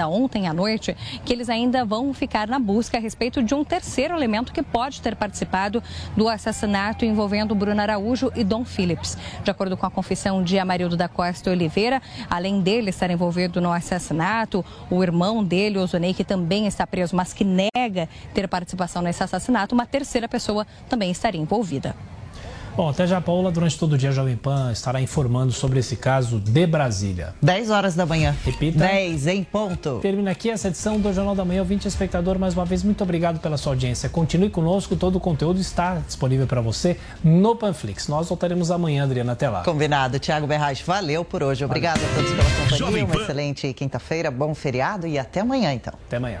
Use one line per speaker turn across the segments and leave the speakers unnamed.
Ontem à noite que eles ainda vão ficar na busca a respeito de um terceiro elemento que pode ter participado do assassinato envolvendo Bruno Araújo e Dom Phillips. De acordo com a confissão de Amarildo da Costa Oliveira, além dele estar envolvido no assassinato, o irmão dele, o Zonei, que também está preso, mas que nega ter participação nesse assassinato, uma terceira pessoa também estaria envolvida.
Bom, até já, Paula, durante todo o dia, a Jovem Pan estará informando sobre esse caso de Brasília.
10 horas da manhã.
Repita.
10 em ponto.
Termina aqui essa edição do Jornal da Manhã. Ouvinte espectador, mais uma vez, muito obrigado pela sua audiência. Continue conosco, todo o conteúdo está disponível para você no Panflix. Nós voltaremos amanhã, Adriana, até lá.
Combinado. Tiago Berraz, valeu por hoje. Obrigado valeu. a todos pela companhia. Uma excelente quinta-feira, bom feriado e até amanhã, então.
Até amanhã.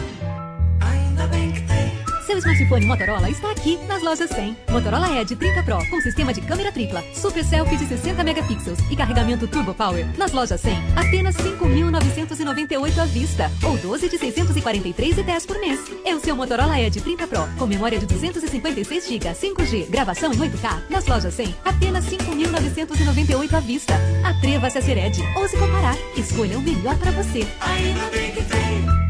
Seu smartphone Motorola está aqui nas lojas 100. Motorola Edge 30 Pro com sistema de câmera tripla, super selfie de 60 megapixels e carregamento Turbo Power. Nas lojas 100, apenas 5.998 à vista ou 12 de 643 e 10 por mês. É o seu Motorola Edge 30 Pro com memória de 256 GB, 5G, gravação em 8K. Nas lojas 100, apenas 5.998 à vista. Atreva-se a ser Edge. Ouse comparar. Escolha o melhor para você. Ainda bem que tem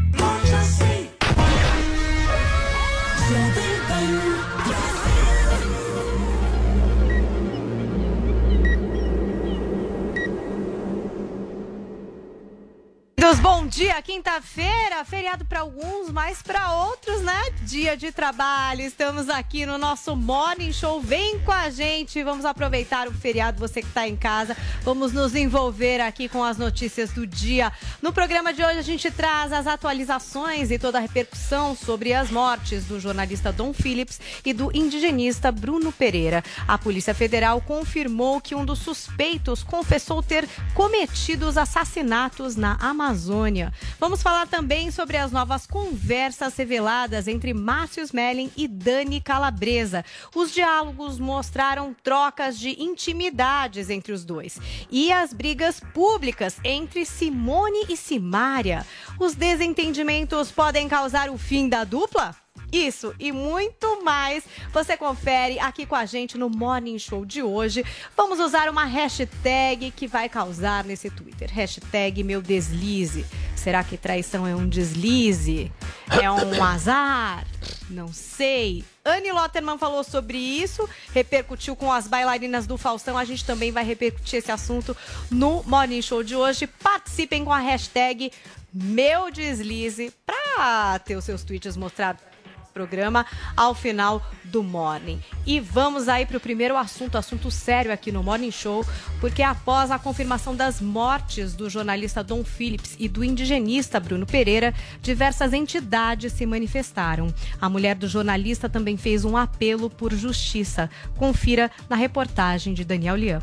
Deus, bom dia, quinta-feira, feriado para alguns, mas para outros, né? Dia de trabalho. Estamos aqui no nosso Morning Show. Vem com a gente, vamos aproveitar o feriado, você que está em casa. Vamos nos envolver aqui com as notícias do dia. No programa de hoje a gente traz as atualizações e toda a repercussão sobre as mortes do jornalista Dom Phillips e do indigenista Bruno Pereira. A Polícia Federal confirmou que um dos suspeitos confessou ter cometido os assassinatos na Amazônia. Amazônia. Vamos falar também sobre as novas conversas reveladas entre Márcio Smelling e Dani Calabresa. Os diálogos mostraram trocas de intimidades entre os dois e as brigas públicas entre Simone e Simária. Os desentendimentos podem causar o fim da dupla? Isso e muito mais você confere aqui com a gente no Morning Show de hoje. Vamos usar uma hashtag que vai causar nesse Twitter. Hashtag meu deslize. Será que traição é um deslize? É um azar? Não sei. Anne Lotterman falou sobre isso, repercutiu com as bailarinas do Faustão. A gente também vai repercutir esse assunto no Morning Show de hoje. Participem com a hashtag meu deslize para ter os seus tweets mostrados programa ao final do Morning. E vamos aí para o primeiro assunto, assunto sério aqui no Morning Show, porque após a confirmação das mortes do jornalista Dom Phillips e do indigenista Bruno Pereira, diversas entidades se manifestaram. A mulher do jornalista também fez um apelo por justiça. Confira na reportagem de Daniel Lian.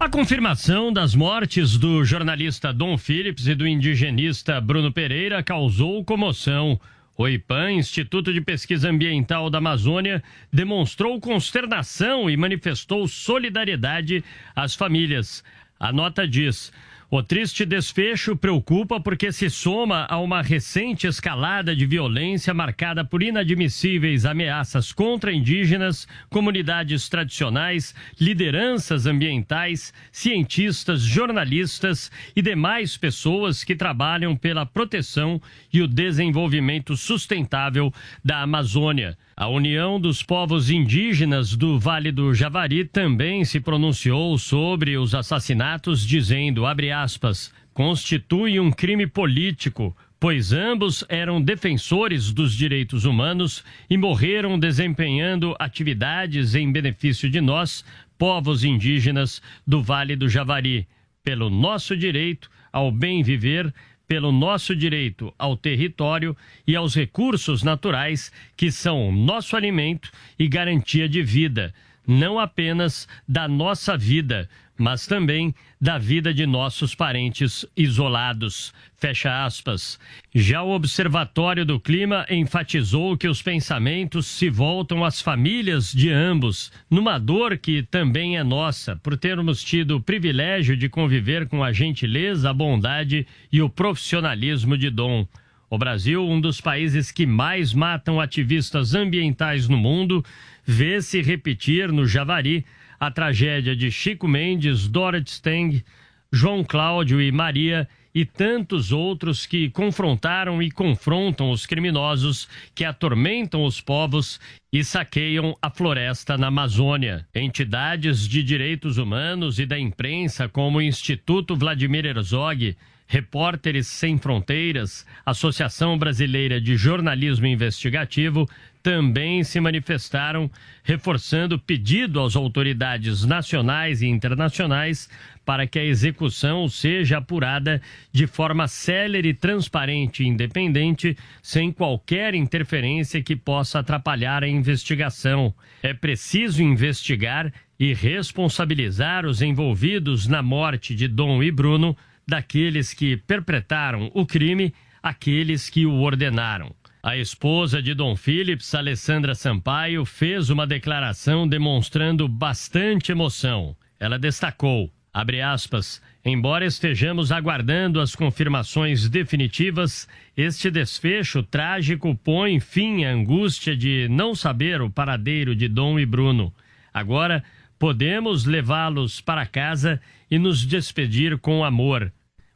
A confirmação das mortes do jornalista Dom Phillips e do indigenista Bruno Pereira causou comoção. O IPAM, Instituto de Pesquisa Ambiental da Amazônia, demonstrou consternação e manifestou solidariedade às famílias. A nota diz. O triste desfecho preocupa porque se soma a uma recente escalada de violência marcada por inadmissíveis ameaças contra indígenas, comunidades tradicionais, lideranças ambientais, cientistas, jornalistas e demais pessoas que trabalham pela proteção e o desenvolvimento sustentável da Amazônia. A União dos Povos Indígenas do Vale do Javari também se pronunciou sobre os assassinatos, dizendo, abre constitui um crime político pois ambos eram defensores dos direitos humanos e morreram desempenhando atividades em benefício de nós, povos indígenas do Vale do Javari, pelo nosso direito ao bem viver, pelo nosso direito ao território e aos recursos naturais que são nosso alimento e garantia de vida, não apenas da nossa vida, mas também da vida de nossos parentes isolados. Fecha aspas. Já o Observatório do Clima enfatizou que os pensamentos se voltam às famílias de ambos, numa dor que também é nossa, por termos tido o privilégio de conviver com a gentileza, a bondade e o profissionalismo de Dom. O Brasil, um dos países que mais matam ativistas ambientais no mundo, vê se repetir no Javari a tragédia de Chico Mendes, Dorothy Steng, João Cláudio e Maria e tantos outros que confrontaram e confrontam os criminosos que atormentam os povos e saqueiam a floresta na Amazônia. Entidades de direitos humanos e da imprensa, como o Instituto Vladimir Herzog, Repórteres Sem Fronteiras, Associação Brasileira de Jornalismo Investigativo, também se manifestaram, reforçando o pedido às autoridades nacionais e internacionais para que a execução seja apurada de forma célere, transparente e independente, sem qualquer interferência que possa atrapalhar a investigação. É preciso investigar e responsabilizar os envolvidos na morte de Dom e Bruno, daqueles que perpetraram o crime, aqueles que o ordenaram. A esposa de Dom Phillips, Alessandra Sampaio, fez uma declaração demonstrando bastante emoção. Ela destacou, aspas, embora estejamos aguardando as confirmações definitivas, este desfecho trágico põe fim à angústia de não saber o paradeiro de Dom e Bruno. Agora podemos levá-los para casa e nos despedir com amor.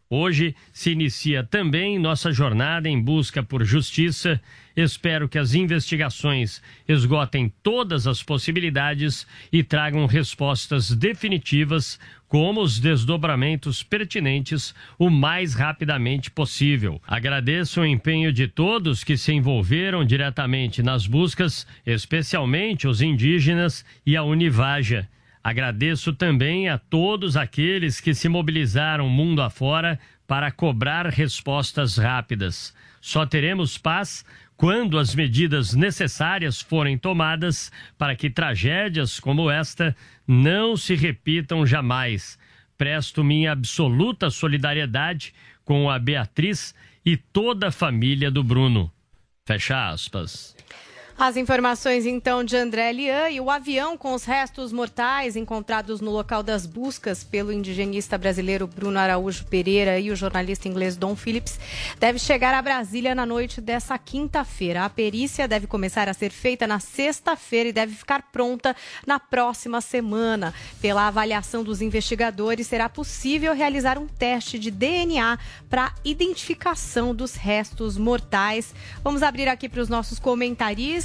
Hoje se inicia também nossa jornada em busca por justiça. Espero que as investigações esgotem todas as possibilidades e tragam respostas definitivas, como os desdobramentos pertinentes, o mais rapidamente possível. Agradeço o empenho de todos que se envolveram diretamente nas buscas, especialmente os indígenas e a Univaja. Agradeço também a todos aqueles que se mobilizaram mundo afora para cobrar respostas rápidas. Só teremos paz quando as medidas necessárias forem tomadas para que tragédias como esta não se repitam jamais. Presto minha absoluta solidariedade com a Beatriz e toda a família do Bruno. Fecha aspas.
As informações então de André Lian e o avião com os restos mortais encontrados no local das buscas pelo indigenista brasileiro Bruno Araújo Pereira e o jornalista inglês Don Phillips deve chegar a Brasília na noite dessa quinta-feira. A perícia deve começar a ser feita na sexta-feira e deve ficar pronta na próxima semana. Pela avaliação dos investigadores, será possível realizar um teste de DNA para identificação dos restos mortais. Vamos abrir aqui para os nossos comentaristas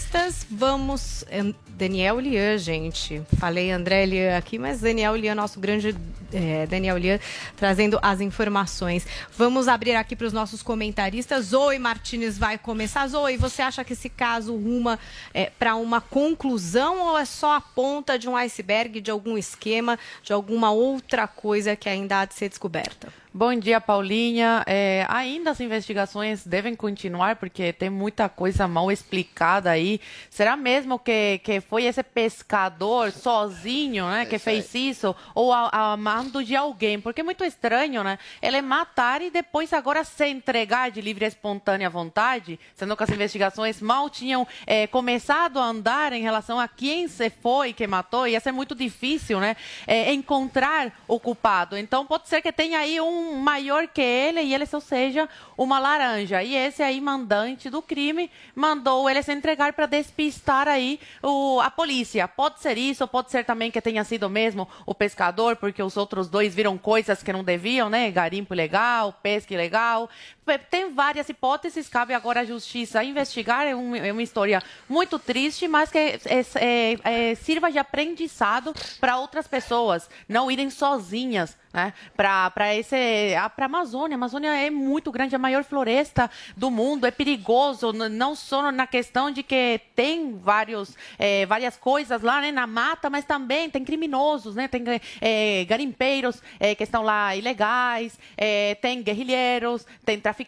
vamos. Daniel Lian, gente. Falei André Lian aqui, mas Daniel Lian, nosso grande é, Daniel Lian, trazendo as informações. Vamos abrir aqui para os nossos comentaristas. Zoe Martinez vai começar. Zoe, você acha que esse caso ruma é, para uma conclusão ou é só a ponta de um iceberg, de algum esquema, de alguma outra coisa que ainda há de ser descoberta?
Bom dia, Paulinha. É, ainda as investigações devem continuar, porque tem muita coisa mal explicada aí. Será mesmo que, que foi esse pescador sozinho né, que fez isso? Ou a, a mando de alguém? Porque é muito estranho, né? Ele matar e depois agora se entregar de livre e espontânea vontade, sendo que as investigações mal tinham é, começado a andar em relação a quem se foi que matou. Ia ser muito difícil, né? É, encontrar o culpado. Então, pode ser que tenha aí um maior que ele e ele só seja uma laranja. E esse aí, mandante do crime, mandou ele se entregar para despistar aí o, a polícia. Pode ser isso, pode ser também que tenha sido mesmo o pescador, porque os outros dois viram coisas que não deviam, né? Garimpo ilegal, pesca ilegal. Tem várias hipóteses, cabe agora à justiça investigar. É, um, é uma história muito triste, mas que é, é, é sirva de aprendizado para outras pessoas não irem sozinhas né? Para a Amazônia. A Amazônia é muito grande, a maior floresta do mundo, é perigoso, não só na questão de que tem vários, é, várias coisas lá né, na mata, mas também tem criminosos, né? tem é, garimpeiros é, que estão lá ilegais, é, tem guerrilheiros, tem traficantes.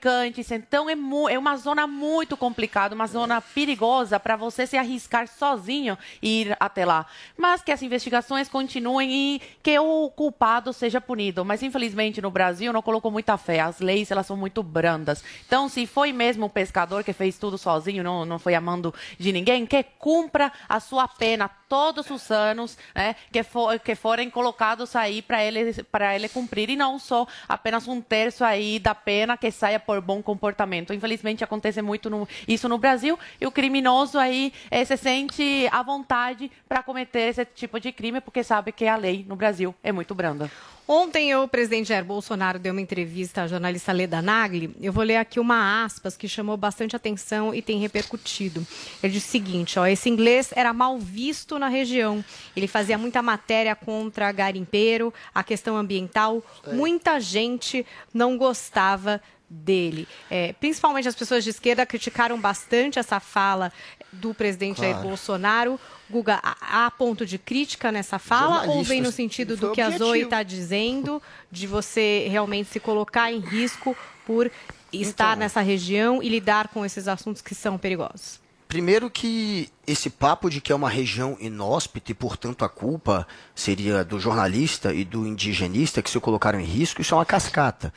Então é, é uma zona muito complicada, uma zona perigosa para você se arriscar sozinho e ir até lá. Mas que as investigações continuem e que o culpado seja punido, mas infelizmente no Brasil não colocou muita fé. As leis elas são muito brandas. Então, se foi mesmo o pescador que fez tudo sozinho, não, não foi amando de ninguém, que cumpra a sua pena todos os anos, né, que, for, que forem colocados aí para ele para ele cumprir e não só apenas um terço aí da pena que saia por bom comportamento. Infelizmente acontece muito no, isso no Brasil e o criminoso aí é, se sente à vontade para cometer esse tipo de crime porque sabe que a lei no Brasil é muito branda.
Ontem o presidente Jair Bolsonaro deu uma entrevista à jornalista Leda Nagli. Eu vou ler aqui uma aspas que chamou bastante atenção e tem repercutido. Ele disse o seguinte, ó, esse inglês era mal visto na região. Ele fazia muita matéria contra garimpeiro, a questão ambiental. Muita gente não gostava dele. É, principalmente as pessoas de esquerda criticaram bastante essa fala do presidente claro. Jair Bolsonaro. Guga, há ponto de crítica nessa fala ou vem no sentido do que objetivo. a Zoe está dizendo, de você realmente se colocar em risco por estar então, nessa região e lidar com esses assuntos que são perigosos?
Primeiro que esse papo de que é uma região inóspita e, portanto, a culpa seria do jornalista e do indigenista que se colocaram em risco, isso é uma cascata.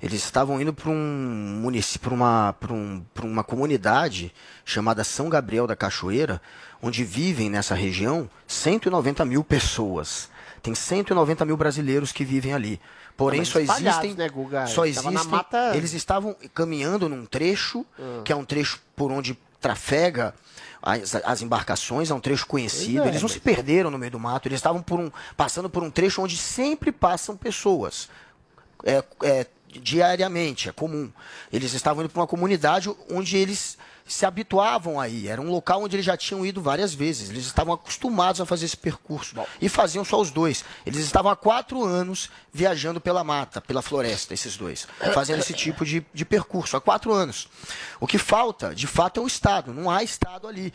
Eles estavam indo para um município, para uma, um, uma comunidade chamada São Gabriel da Cachoeira, onde vivem nessa região 190 mil pessoas. Tem 190 mil brasileiros que vivem ali. Porém, só existem. Né, só existem. Mata... Eles estavam caminhando num trecho, uhum. que é um trecho por onde trafega as, as embarcações, é um trecho conhecido. É, eles não se perderam no meio do mato, eles estavam por um, passando por um trecho onde sempre passam pessoas. É, é, diariamente, é comum. Eles estavam indo para uma comunidade onde eles se habituavam aí. Era um local onde eles já tinham ido várias vezes. Eles estavam acostumados a fazer esse percurso. Bom. E faziam só os dois. Eles estavam há quatro anos viajando pela mata, pela floresta, esses dois. Fazendo esse tipo de, de percurso. Há quatro anos. O que falta, de fato, é o Estado. Não há Estado ali.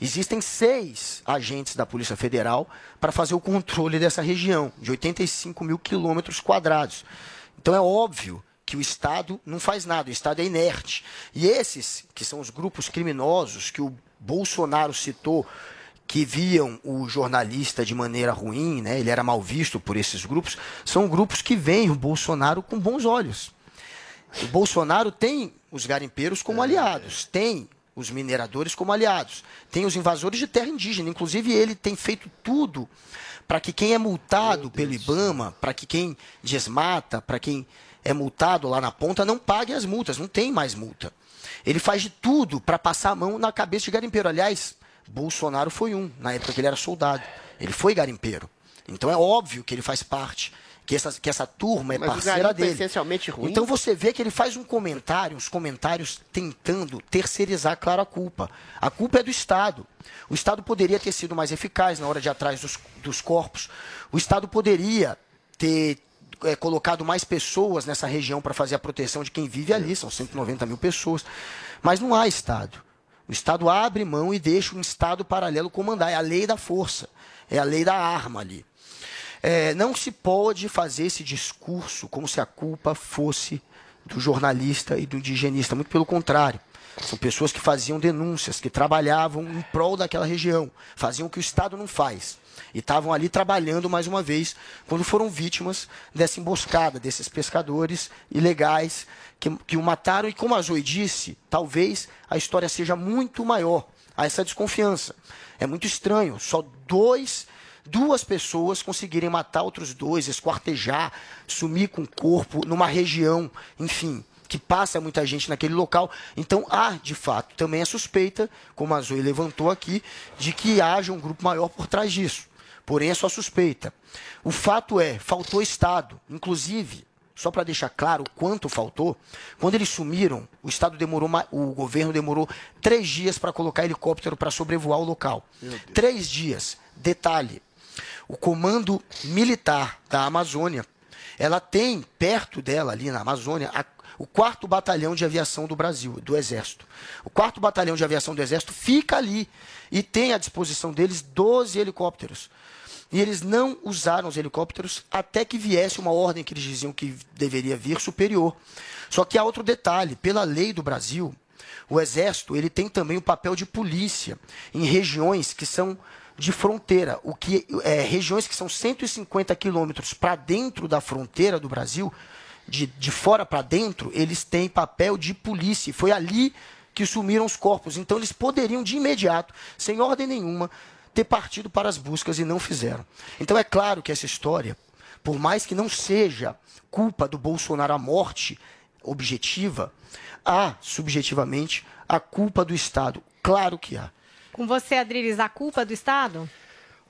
Existem seis agentes da Polícia Federal para fazer o controle dessa região, de 85 mil quilômetros quadrados. Então é óbvio que o Estado não faz nada, o Estado é inerte. E esses, que são os grupos criminosos que o Bolsonaro citou, que viam o jornalista de maneira ruim, né, ele era mal visto por esses grupos, são grupos que veem o Bolsonaro com bons olhos. O Bolsonaro tem os garimpeiros como aliados, tem os mineradores como aliados, tem os invasores de terra indígena. Inclusive, ele tem feito tudo para que quem é multado pelo IBAMA, para que quem desmata, para quem é multado lá na ponta, não pague as multas, não tem mais multa. Ele faz de tudo para passar a mão na cabeça de garimpeiro. Aliás, Bolsonaro foi um, na época que ele era soldado. Ele foi garimpeiro. Então é óbvio que ele faz parte que essa, que essa turma é Mas parceira dele. É
essencialmente ruim.
Então você vê que ele faz um comentário, uns comentários tentando terceirizar, claro, a culpa. A culpa é do Estado. O Estado poderia ter sido mais eficaz na hora de atrás dos, dos corpos. O Estado poderia ter é, colocado mais pessoas nessa região para fazer a proteção de quem vive ali, são 190 mil pessoas. Mas não há Estado. O Estado abre mão e deixa um Estado paralelo comandar. É a lei da força, é a lei da arma ali. É, não se pode fazer esse discurso como se a culpa fosse do jornalista e do indigenista. Muito pelo contrário. São pessoas que faziam denúncias, que trabalhavam em prol daquela região, faziam o que o Estado não faz. E estavam ali trabalhando mais uma vez quando foram vítimas dessa emboscada, desses pescadores ilegais que, que o mataram. E como a Zoe disse, talvez a história seja muito maior a essa desconfiança. É muito estranho, só dois duas pessoas conseguirem matar outros dois, esquartejar, sumir com o corpo numa região, enfim, que passa muita gente naquele local. Então há, de fato, também a suspeita, como a Zoe levantou aqui, de que haja um grupo maior por trás disso. Porém, é só suspeita. O fato é, faltou Estado. Inclusive, só para deixar claro quanto faltou, quando eles sumiram, o Estado demorou, o governo demorou três dias para colocar helicóptero para sobrevoar o local. Três dias. Detalhe: o comando militar da Amazônia, ela tem perto dela, ali na Amazônia, a- o quarto batalhão de aviação do Brasil, do Exército. O quarto batalhão de aviação do Exército fica ali e tem à disposição deles 12 helicópteros. E eles não usaram os helicópteros até que viesse uma ordem que eles diziam que deveria vir superior. Só que há outro detalhe: pela lei do Brasil, o Exército ele tem também o papel de polícia em regiões que são de fronteira, o que é, regiões que são 150 quilômetros para dentro da fronteira do Brasil, de, de fora para dentro, eles têm papel de polícia. Foi ali que sumiram os corpos. Então eles poderiam de imediato, sem ordem nenhuma, ter partido para as buscas e não fizeram. Então é claro que essa história, por mais que não seja culpa do Bolsonaro a morte objetiva, há subjetivamente a culpa do Estado. Claro que há.
Com você, Adriles, a culpa do Estado?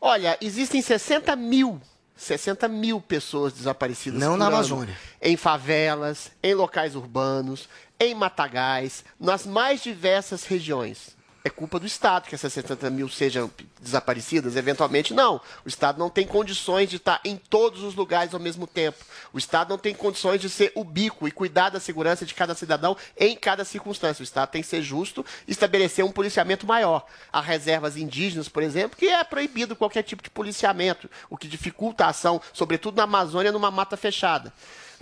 Olha, existem 60 mil, 60 mil pessoas desaparecidas
Não
por
na
ano.
Amazônia.
Em favelas, em locais urbanos, em matagais, nas mais diversas regiões. É culpa do Estado que essas 60 mil sejam desaparecidas? Eventualmente, não. O Estado não tem condições de estar em todos os lugares ao mesmo tempo. O Estado não tem condições de ser ubíquo e cuidar da segurança de cada cidadão em cada circunstância. O Estado tem que ser justo e estabelecer um policiamento maior. Há reservas indígenas, por exemplo, que é proibido qualquer tipo de policiamento, o que dificulta a ação, sobretudo na Amazônia, numa mata fechada.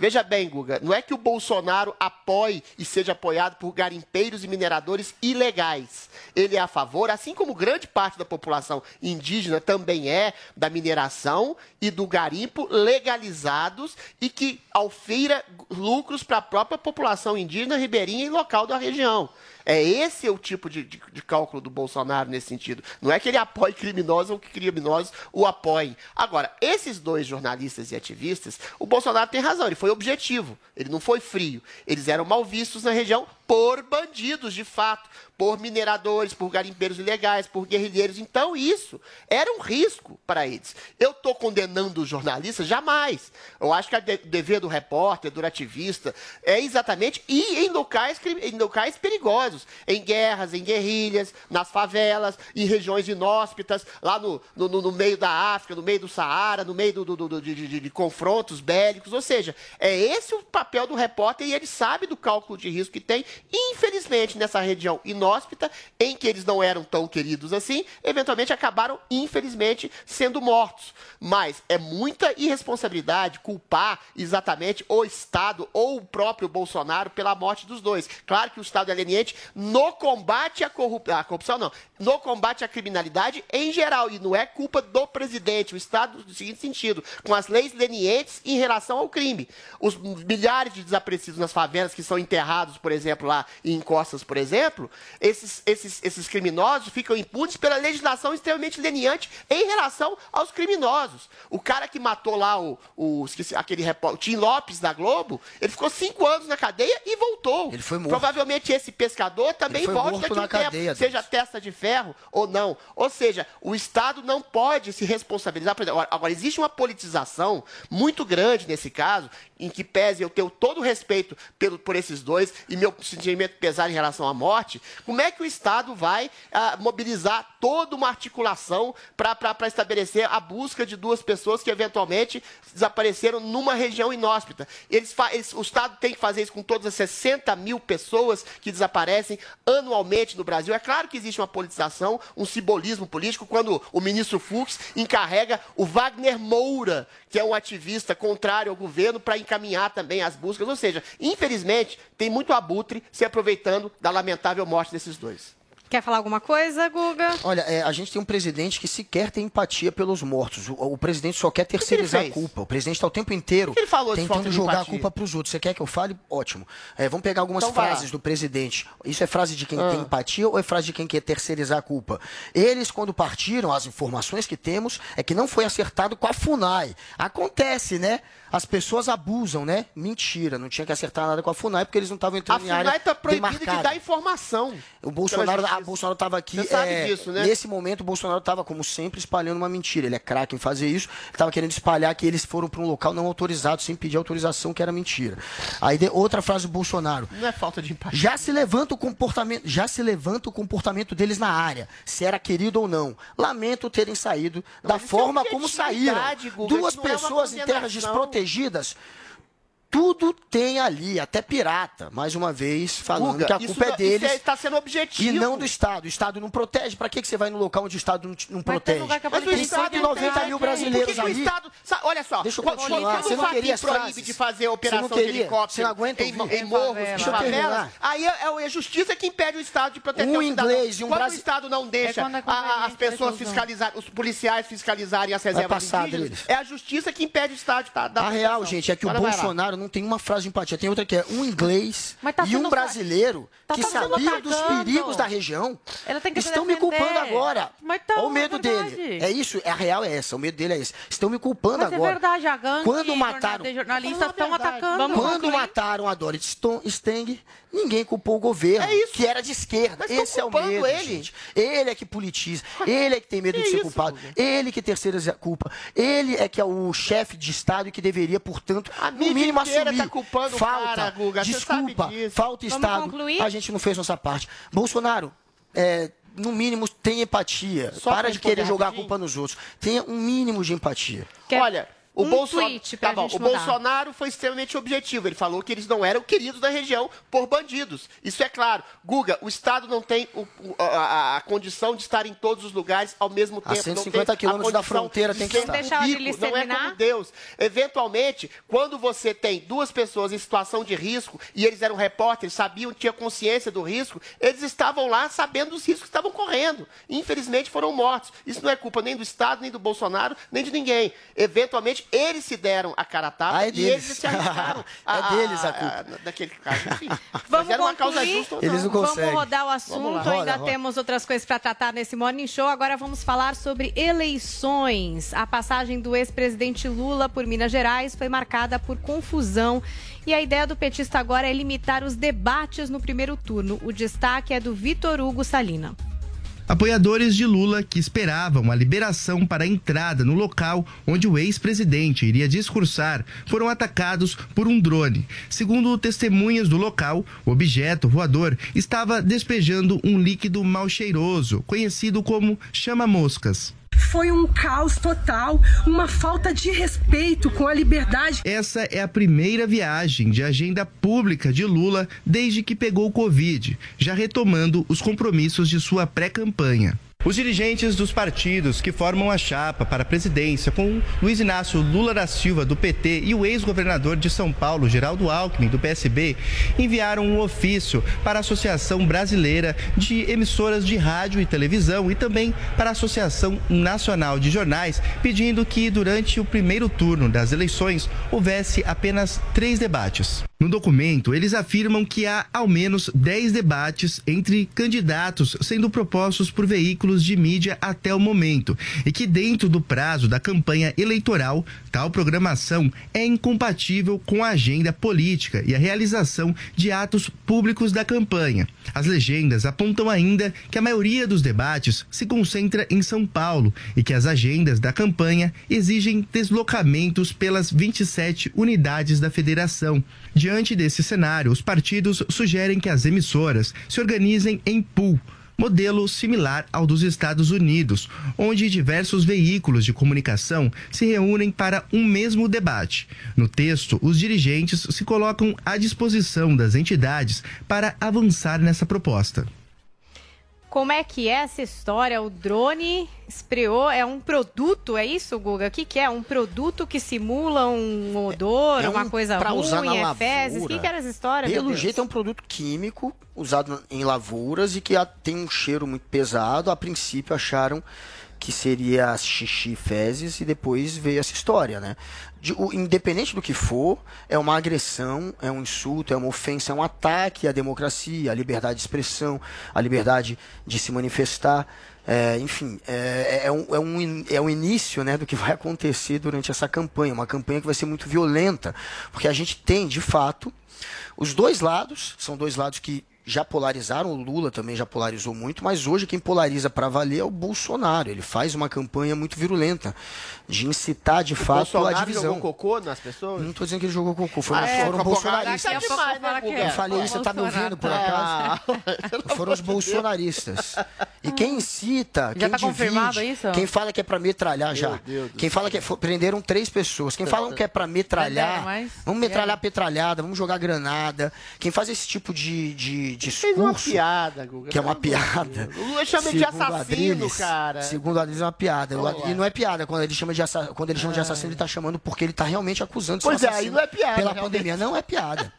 Veja bem, Guga, não é que o Bolsonaro apoie e seja apoiado por garimpeiros e mineradores ilegais. Ele é a favor, assim como grande parte da população indígena também é, da mineração e do garimpo legalizados e que alfeira lucros para a própria população indígena, ribeirinha e local da região. É esse o tipo de, de- de cálculo do Bolsonaro nesse sentido. Não é que ele apoie criminosos ou que criminosos o apoiem. Agora, esses dois jornalistas e ativistas, o Bolsonaro tem razão, ele foi objetivo, ele não foi frio. Eles eram mal vistos na região por bandidos, de fato, por mineradores, por garimpeiros ilegais, por guerrilheiros. Então, isso era um risco para eles. Eu estou condenando os jornalistas? Jamais. Eu acho que o dever do repórter, do ativista, é exatamente ir em locais, em locais perigosos, em guerras, em guerrilhas, nas favelas, em regiões inóspitas, lá no, no, no- no meio da África, no meio do Saara, no meio do, do- do- de, de- de confrontos bélicos. Ou seja, é esse o papel do repórter e ele sabe do cálculo de risco que tem. Infelizmente, nessa região inóspita, em que eles não eram tão queridos assim, eventualmente acabaram, infelizmente, sendo mortos. Mas é muita irresponsabilidade culpar exatamente o Estado ou o próprio Bolsonaro pela morte dos dois. Claro que o Estado é leniente no combate à corrupção, à corrupção não, no combate à criminalidade em geral, e não é culpa do presidente, o Estado, no seguinte sentido, com as leis lenientes em relação ao crime. Os milhares de desaparecidos nas favelas que são enterrados, por exemplo, lá em encostas, por exemplo, esses, esses, esses criminosos ficam impunes pela legislação extremamente leniente em relação aos criminosos. O cara que matou lá o, o esqueci, aquele repórter, Tim Lopes da Globo, ele ficou cinco anos na cadeia e voltou. Ele
foi morto.
Provavelmente esse pescador também
morto
daqui a um tempo,
cadeia,
seja testa de ferro ou não. Ou seja, o Estado não pode se responsabilizar. Por exemplo, agora, existe uma politização muito grande nesse caso, em que pese eu ter todo o respeito pelo, por esses dois e meu sentimento pesar em relação à morte, como é que o Estado vai ah, mobilizar toda uma articulação para estabelecer a busca de duas pessoas que eventualmente desapareceram numa região inóspita? Eles, eles- o Estado tem que fazer isso com todas as 60 mil pessoas que desaparecem anualmente no Brasil. É claro que existe uma politização, um simbolismo político, quando o ministro Fux encarrega o Wagner Moura, que é um ativista contrário ao governo, para encaminhar também as buscas. Ou seja, infelizmente, tem muito abutre se aproveitando da lamentável morte desses dois.
Quer falar alguma coisa, Guga?
Olha, é, a gente tem um presidente que sequer tem empatia pelos mortos. O, o presidente só quer terceirizar a
fez?
culpa. O presidente está o tempo inteiro
ele falou
tentando jogar a culpa para os outros. Você quer que eu fale? Ótimo. É, vamos pegar algumas
Então
frases do presidente. Isso é frase de quem
Ah.
tem empatia ou é frase de quem quer terceirizar a culpa? Eles, quando partiram, as informações que temos é que não foi acertado com a FUNAI. Acontece, né? As pessoas abusam, né? Mentira, não tinha que acertar nada com a FUNAI porque eles não estavam
A
entrando em área
FUNAI está proibida de
demarcada.
dar informação.
O Bolsonaro, a
justiça.
Bolsonaro estava aqui.
Você sabe
é,
disso, né?
Nesse momento, o Bolsonaro estava, como sempre, espalhando uma mentira. Ele é craque em fazer isso. Estava querendo espalhar que eles foram para um local não autorizado, sem pedir autorização, que era mentira. Aí, de- outra frase do Bolsonaro.
Não é falta de empatia.
Já se levanta o comportamento, já se levanta o comportamento deles na área, se era querido ou não. Lamento terem saído da
isso é
forma como saíram.
Guga,
Duas
não é
pessoas em terras
condenação.
Desprotegidas. Tudo tem ali, até pirata. Mais uma vez, falando
Guga,
que a
isso
culpa é deles.
isso está sendo objetivo.
E não do Estado. O Estado não protege. Para que, que você vai no local onde o Estado não, não protege?
que a
Mas o Estado tem
não
90
protege.
mil
Por
brasileiros
que que o
ali.
Estado, sa- olha só,
Deixa eu
quando,
continuar.
quando
Você
o
não queria
proíbe de fazer operação de helicóptero
Você não aguenta
em,
ouvir?
em morros, em favelas, aí é, é a justiça que impede o Estado de proteger
Um
o cidadão.
inglês e um
Quando
brasi-
o Estado não deixa
É é
a- as pessoas fiscalizarem, os policiais fiscalizarem as reservas
passar
indígenas,
deles.
é a justiça que impede o Estado de dar
A real, gente, é que o. Bolsonaro não tem uma frase de empatia. Tem outra que é um inglês
tá
e um brasileiro
tá
que sabia dos perigos da região.
Ela tem que se
Estão me culpando agora.
Mas tá,
Olha o
é
medo
verdade.
dele. É isso, a real é essa. O medo dele é esse. Estão me culpando
Mas é
agora.
verdade, a gangue
Quando mataram,
jornalistas estão atacando.
Vamos
quando
concluir?
mataram a Dorit Steng, ninguém culpou o governo,
É isso.
que era de esquerda.
Mas
Esse é o medo,
ele.
gente. Ele é que politiza, ele é que tem medo
Que
de ser
isso,
culpado, ele que terceiriza a culpa, ele é que é o chefe de Estado e que deveria, portanto,
A
no mínimo assumir.
tá culpando o
falta,
cara, Guga, você
desculpa,
sabe disso.
falta
Vamos
Estado.
concluir?
A gente não fez nossa parte. Bolsonaro, é, no mínimo, tenha empatia.
Só
Para de querer jogar a culpa nos outros. Tenha um mínimo de empatia.
Quer
Olha, o,
um
Bolso-
tweet pra
tá bom,
gente
o
mudar.
Bolsonaro foi extremamente objetivo. Ele falou que eles não eram queridos da região por bandidos. Isso é claro. Guga, o Estado não tem o- a, a- condição de estar em todos os lugares ao mesmo
A
tempo.
150
não tem a
quilômetros da
condição
fronteira
de
tem que
ser
estar.
Deixa a
rico,
Odilice
Não é como Deus. Eventualmente, quando você tem duas pessoas em situação de risco e eles eram repórteres, sabiam, tinham consciência do risco, eles estavam lá sabendo dos riscos que estavam correndo. Infelizmente foram mortos. Isso não é culpa nem do Estado, nem do Bolsonaro, nem de ninguém. Eventualmente, eles se deram a cara a tapa
Ah, é
e
deles.
eles se arriscaram.
É deles a culpa.
daquele caso. Enfim,
Vamos
era uma causa
concluir?
justa ou
Eles não
Vamos
conseguem.
rodar o assunto,
Vamos lá.
ainda
Roda, roda.
temos outras coisas para tratar nesse Morning Show. Agora vamos falar sobre eleições. A passagem do ex-presidente Lula por Minas Gerais foi marcada por confusão. E a ideia do petista agora é limitar os debates no primeiro turno. O destaque é do Vitor Hugo Salina.
Apoiadores de Lula que esperavam a liberação para a entrada no local onde o ex-presidente iria discursar foram atacados por um drone. Segundo testemunhas do local, o objeto voador estava despejando um líquido mal cheiroso, conhecido como chama-moscas.
Foi um caos total, uma falta de respeito com a liberdade.
Essa é a primeira viagem de agenda pública de Lula desde que pegou o Covid, já retomando os compromissos de sua pré-campanha. Os dirigentes dos partidos que formam a chapa para a presidência com Luiz Inácio Lula da Silva, do PT, e o ex-governador de São Paulo, Geraldo Alckmin, do PSB, enviaram um ofício para a Associação Brasileira de Emissoras de Rádio e Televisão e também para a Associação Nacional de Jornais, pedindo que durante o primeiro turno das eleições houvesse apenas três debates. No documento, eles afirmam que há ao menos 10 debates entre candidatos sendo propostos por veículos de mídia até o momento e que, dentro do prazo da campanha eleitoral, tal programação é incompatível com a agenda política e a realização de atos públicos da campanha. As legendas apontam ainda que a maioria dos debates se concentra em São Paulo e que as agendas da campanha exigem deslocamentos pelas 27 unidades da federação. Diante desse cenário, os partidos sugerem que as emissoras se organizem em pool modelo similar ao dos Estados Unidos, onde diversos veículos de comunicação se reúnem para um mesmo debate. No texto, os dirigentes se colocam à disposição das entidades para avançar nessa proposta.
Como é que é essa história? O drone espreou, é um produto, é isso, Guga? O que, que é? Um produto que simula um odor,
É
uma
um-
coisa
pra usar na
ruim, é
lavoura.
fezes? O que, que era essa história?
Pelo jeito é um produto químico usado em lavouras e que tem um cheiro muito pesado. A princípio acharam que seria xixi e fezes, e depois veio essa história, né? De, o, independente do que for, é uma agressão, é um insulto, é uma ofensa, é um ataque à democracia, à liberdade de expressão, à liberdade de se manifestar. É, enfim, é, é, um, é, um, é o início né, do que vai acontecer durante essa campanha. Uma campanha que vai ser muito violenta, porque a gente tem, de fato, os dois lados, são dois lados que já polarizaram, o Lula também já polarizou muito, mas hoje quem polariza para valer é o Bolsonaro. Ele faz uma campanha muito virulenta de incitar de fato a
Bolsonaro
divisão.
jogou cocô nas pessoas?
Não estou dizendo que ele jogou cocô, foram,
Ah, é,
foram
cocô,
bolsonaristas.
caraca, demais, né?
Eu falei isso, você tá me ouvindo por acaso?
Ah,
Foram os bolsonaristas. E quem incita,
Já
quem
tá confirmado
divide,
isso?
quem fala que é pra metralhar já. Quem fala que é, prenderam três pessoas. Quem fala que é pra metralhar, vamos metralhar petralhada, vamos jogar granada. Quem faz esse tipo de, de
uma
discurso,
piada, Guga.
que é uma
de
piada.
Lula chama ele de assassino,
Adriles-
cara.
Segundo o Adriles, é uma piada. E não é piada. Quando ele chama de, assa- quando ele chama de assassino, ele tá chamando porque ele tá realmente acusando
Pois é, aí não é piada,
Pela
realmente.
pandemia. Não é piada.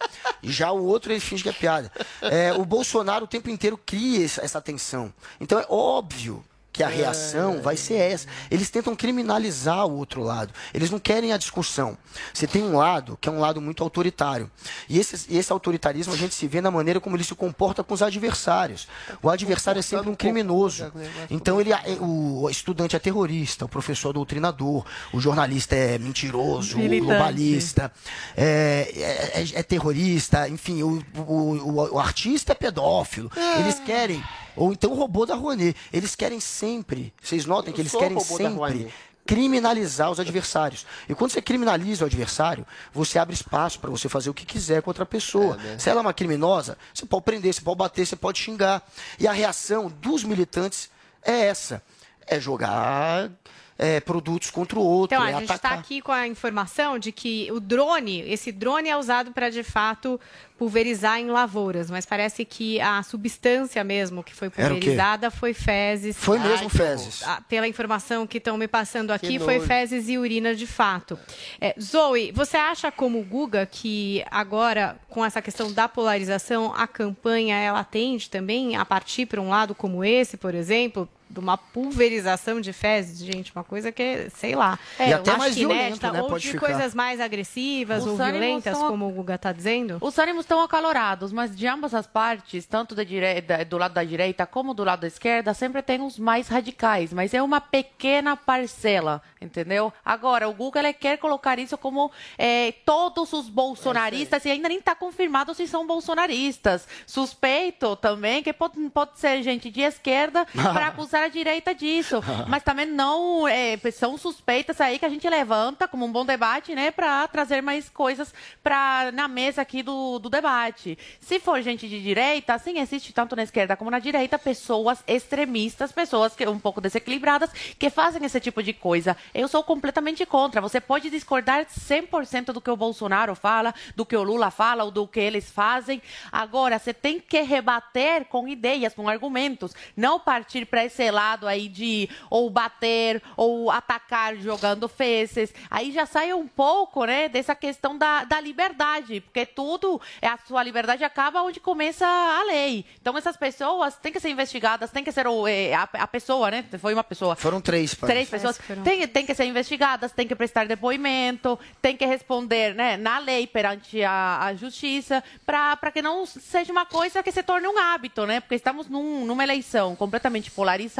E já o outro, ele finge que é piada. É, o Bolsonaro o tempo inteiro cria essa tensão. Então é óbvio que a reação vai ser essa. Eles tentam criminalizar o outro lado. Eles não querem a discussão. Você tem um lado que é um lado muito autoritário. E esse, esse autoritarismo a gente se vê na maneira como ele se comporta com os adversários. O adversário é sempre um criminoso. Então ele, é- o estudante é terrorista, o professor é doutrinador, o jornalista é mentiroso, o
Militante.
globalista é, é- é- é terrorista, enfim, o, o- o- o artista é pedófilo. Eles querem, ou então o robô da Rouanet, eles querem sempre, vocês notem que
Eu
eles
sou o
querem sempre criminalizar os adversários. E quando você criminaliza o adversário, você abre espaço para você fazer o que quiser contra a pessoa.
né?
Se ela é uma criminosa, você pode prender, você pode bater, você pode xingar. E a reação dos militantes é essa: é jogar é, produtos contra o outro,
Então,
é
a gente está aqui com a informação de que o drone, esse drone é usado para, de fato, pulverizar em lavouras, mas parece que a substância mesmo que foi pulverizada foi fezes.
Foi mesmo fezes.
Ah, Pela informação que estão me passando aqui, foi fezes e urina de fato. É, Zoe, você acha como o Guga que agora, com essa questão da polarização, a campanha ela tende também a partir para um lado como esse, por exemplo? De uma pulverização de fezes, gente, uma coisa que, sei lá.
E até mais
inédita,
né,
ou
pode
de
ficar.
coisas mais agressivas
Os
ou violentas,
são-
como o Guga está dizendo?
Os ânimos estão acalorados, mas de ambas as partes, tanto da direita, do lado da direita como do lado da esquerda, sempre tem os mais radicais, mas é uma pequena parcela, entendeu? Agora, o Google ele quer colocar isso como é, todos os bolsonaristas, e ainda nem está confirmado se são bolsonaristas. Suspeito também que pode, pode ser gente de esquerda para acusar direita disso, mas também não é, são suspeitas aí que a gente levanta como um bom debate, né, para trazer mais coisas para na mesa aqui do, do debate. Se for gente de direita, sim, existe tanto na esquerda como na direita pessoas extremistas, pessoas que um pouco desequilibradas que fazem esse tipo de coisa. Eu sou completamente contra. Você pode discordar 100% do que o Bolsonaro fala, do que o Lula fala ou do que eles fazem. Agora, você tem que rebater com ideias, com argumentos, não partir para esse lado aí de ou bater ou atacar jogando fezes. Aí já sai um pouco, né, dessa questão da, da liberdade, porque tudo, é a sua liberdade acaba onde começa a lei. Então essas pessoas têm que ser investigadas, tem que ser o, é, a, a pessoa, né? Foi uma pessoa.
Foram três, pai.
Três pessoas. Tem, tem que ser investigadas, tem que prestar depoimento, tem que responder né, na lei perante a, a justiça, para que não seja uma coisa que se torne um hábito, né? Porque estamos num- numa eleição completamente polarizada,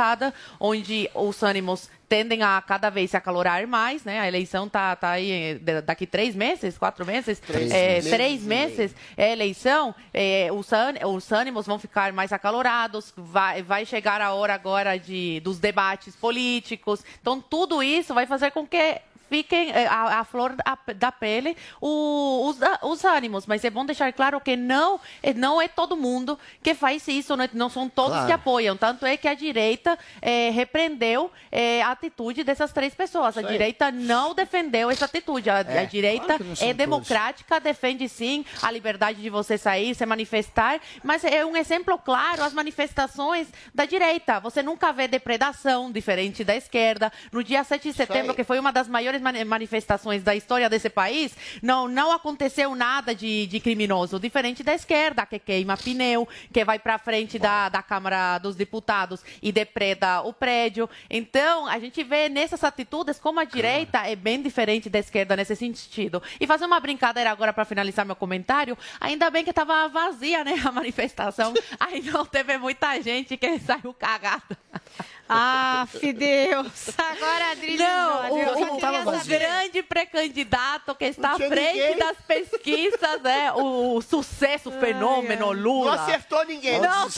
onde os ânimos tendem a cada vez se acalorar mais, né? A eleição tá, tá aí eh, da- daqui três meses, quatro meses,
Três
é,
meses
três meses é eleição, é, os, os ânimos vão ficar mais acalorados, vai, vai chegar a hora agora de, dos debates políticos. Então, tudo isso vai fazer com que fiquem é, a, a flor da, pele o- os, os ânimos. Mas é bom deixar claro que não, é- não é todo mundo que faz isso, não, é- não são todos
Claro.
que apoiam. Tanto é que a direita é, repreendeu é, a atitude dessas três pessoas. A
Isso aí.
direita não defendeu essa atitude. A,
É,
a direita
claro
é
todos.
democrática, defende sim a liberdade de você sair, se manifestar, mas é um exemplo claro as manifestações da direita. Você nunca vê depredação diferente da esquerda. No dia 7 de setembro, que foi uma das maiores maiores mani- manifestações da história desse país, não, não aconteceu nada de, de criminoso, diferente da esquerda, que queima pneu, que vai para frente da, da Câmara dos Deputados e depreda o prédio. Então, a gente vê nessas atitudes como a direita é bem diferente da esquerda nesse sentido. E fazer uma brincadeira agora para finalizar meu comentário, ainda bem que estava vazia, né, a manifestação. Aí não teve muita gente que saiu cagada.
Ah, Deus. Agora a Adri
Não, o, o, o
saber.
grande pré-candidato que está à frente
ninguém.
das pesquisas, é o sucesso, o fenômeno Lula.
Não acertou ninguém.
Não,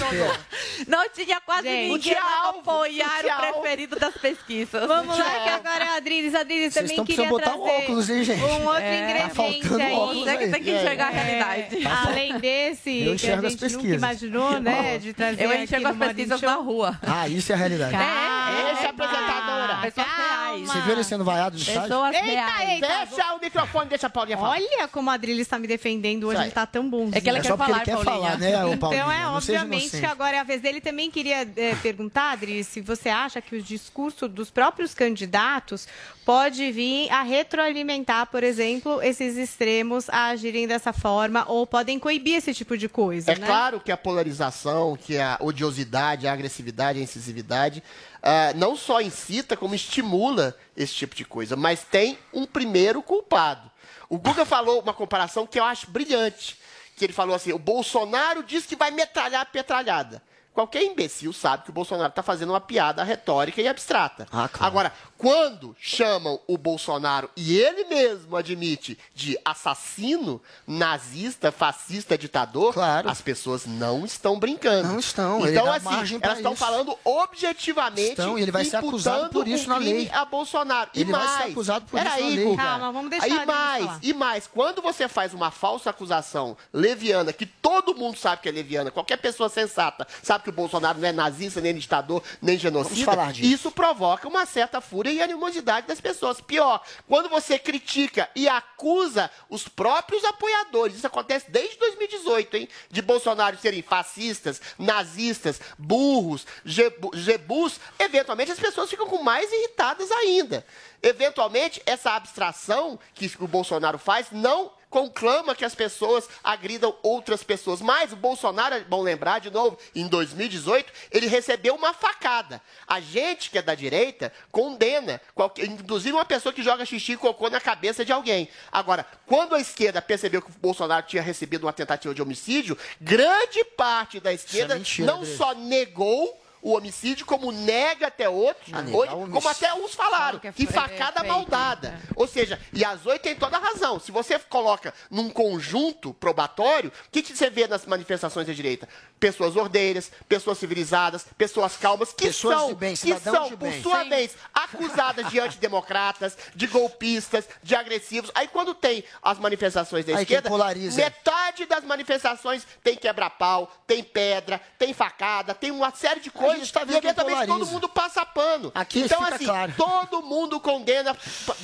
não tinha quase
Gente,
ninguém para apoiar o preferido das pesquisas.
Vamos lá, que agora é a Adriles. Adriles também
estão
queria
botar
trazer
um óculos, hein, gente?
um outro
É,
ingrediente
tá
aí.
óculos
Você que tem que enxergar a
É,
realidade.
além desse,
Eu
que a
enxergo as
gente nunca imaginou, né, de trazer
Eu enxergo as pesquisas na rua.
Ah, isso é a realidade.
É,
Essa apresentadora.
Pessoas reais.
Você viu ele sendo vaiado no estádio?
Pessoas
Eita,
reais.
eita.
Fecha o microfone, deixa a Paulinha falar.
Olha como a Adriles está me defendendo hoje, ele tá tão bonzinho.
É que ela
É
quer
só porque ele
falar,
quer
Paulinha.
falar, né, ô Paulinho?
Então é
Não seja
obviamente
inocente.
que agora é a vez dele. Também queria é, perguntar, Adri, se você acha que o discurso dos próprios candidatos pode vir a retroalimentar, por exemplo, esses extremos a agirem dessa forma ou podem coibir esse tipo de coisa,
É
né?
claro que a polarização, que a odiosidade, a agressividade, a incisividade, ah, não só incita, como estimula esse tipo de coisa. Mas tem um primeiro culpado. O Guga falou uma comparação que eu acho brilhante. Que ele falou assim: o Bolsonaro diz que vai metralhar a petralhada. Qualquer imbecil sabe que o Bolsonaro está fazendo uma piada retórica e abstrata.
Ah, claro.
Agora, quando chamam o Bolsonaro, e ele mesmo admite, de assassino, nazista, fascista, ditador,
Claro.
as pessoas não estão brincando.
Não estão, ele
Então, assim,
margem
elas estão falando objetivamente
Estão, e ele vai ser acusado por isso
um
na lei.
a Bolsonaro.
Ele
e
vai
mais,
ser acusado por isso
peraí,
na lei.
Calma, vamos deixar
Aí
ele
mais,
falar.
e mais, quando você faz uma falsa acusação leviana, que todo mundo sabe que é leviana, qualquer pessoa sensata sabe que o Bolsonaro não é nazista, nem ditador, nem genocida, isso provoca uma certa fúria e animosidade das pessoas. Pior, quando você critica e acusa os próprios apoiadores, isso acontece desde 2018, hein? De Bolsonaro serem fascistas, nazistas, burros, jebus, eventualmente as pessoas ficam com mais irritadas ainda. Eventualmente, essa abstração que o Bolsonaro faz não conclama que as pessoas agridam outras pessoas. Mas o Bolsonaro, é bom lembrar de novo, em 2018, ele recebeu uma facada. A gente que é da direita condena, qualquer, inclusive uma pessoa que joga xixi e cocô na cabeça de alguém. Agora, quando a esquerda percebeu que o Bolsonaro tinha recebido uma tentativa de homicídio, grande parte da esquerda
mentira
não só negou o homicídio, como nega até outros,
Ah,
hoje, como até uns falaram,
que é
que facada
é
maldada.
né?
Ou seja, e as oito tem toda a razão. Se você coloca num conjunto probatório, o que, que você vê nas manifestações da direita? Pessoas ordeiras, pessoas civilizadas, pessoas calmas, que
Pessoas
são,
de bem,
que são
de
por
bem.
sua
Sim.
vez, acusadas de antidemocratas, de golpistas, de agressivos. Aí quando tem as manifestações da
Aí
esquerda,
polariza.
metade das manifestações tem quebra-pau, tem pedra, tem facada, tem uma série de coisas.
Gente tá vendo
e
quem
eventualmente todo mundo passa pano.
Aqui
então, assim,
claro.
todo mundo condena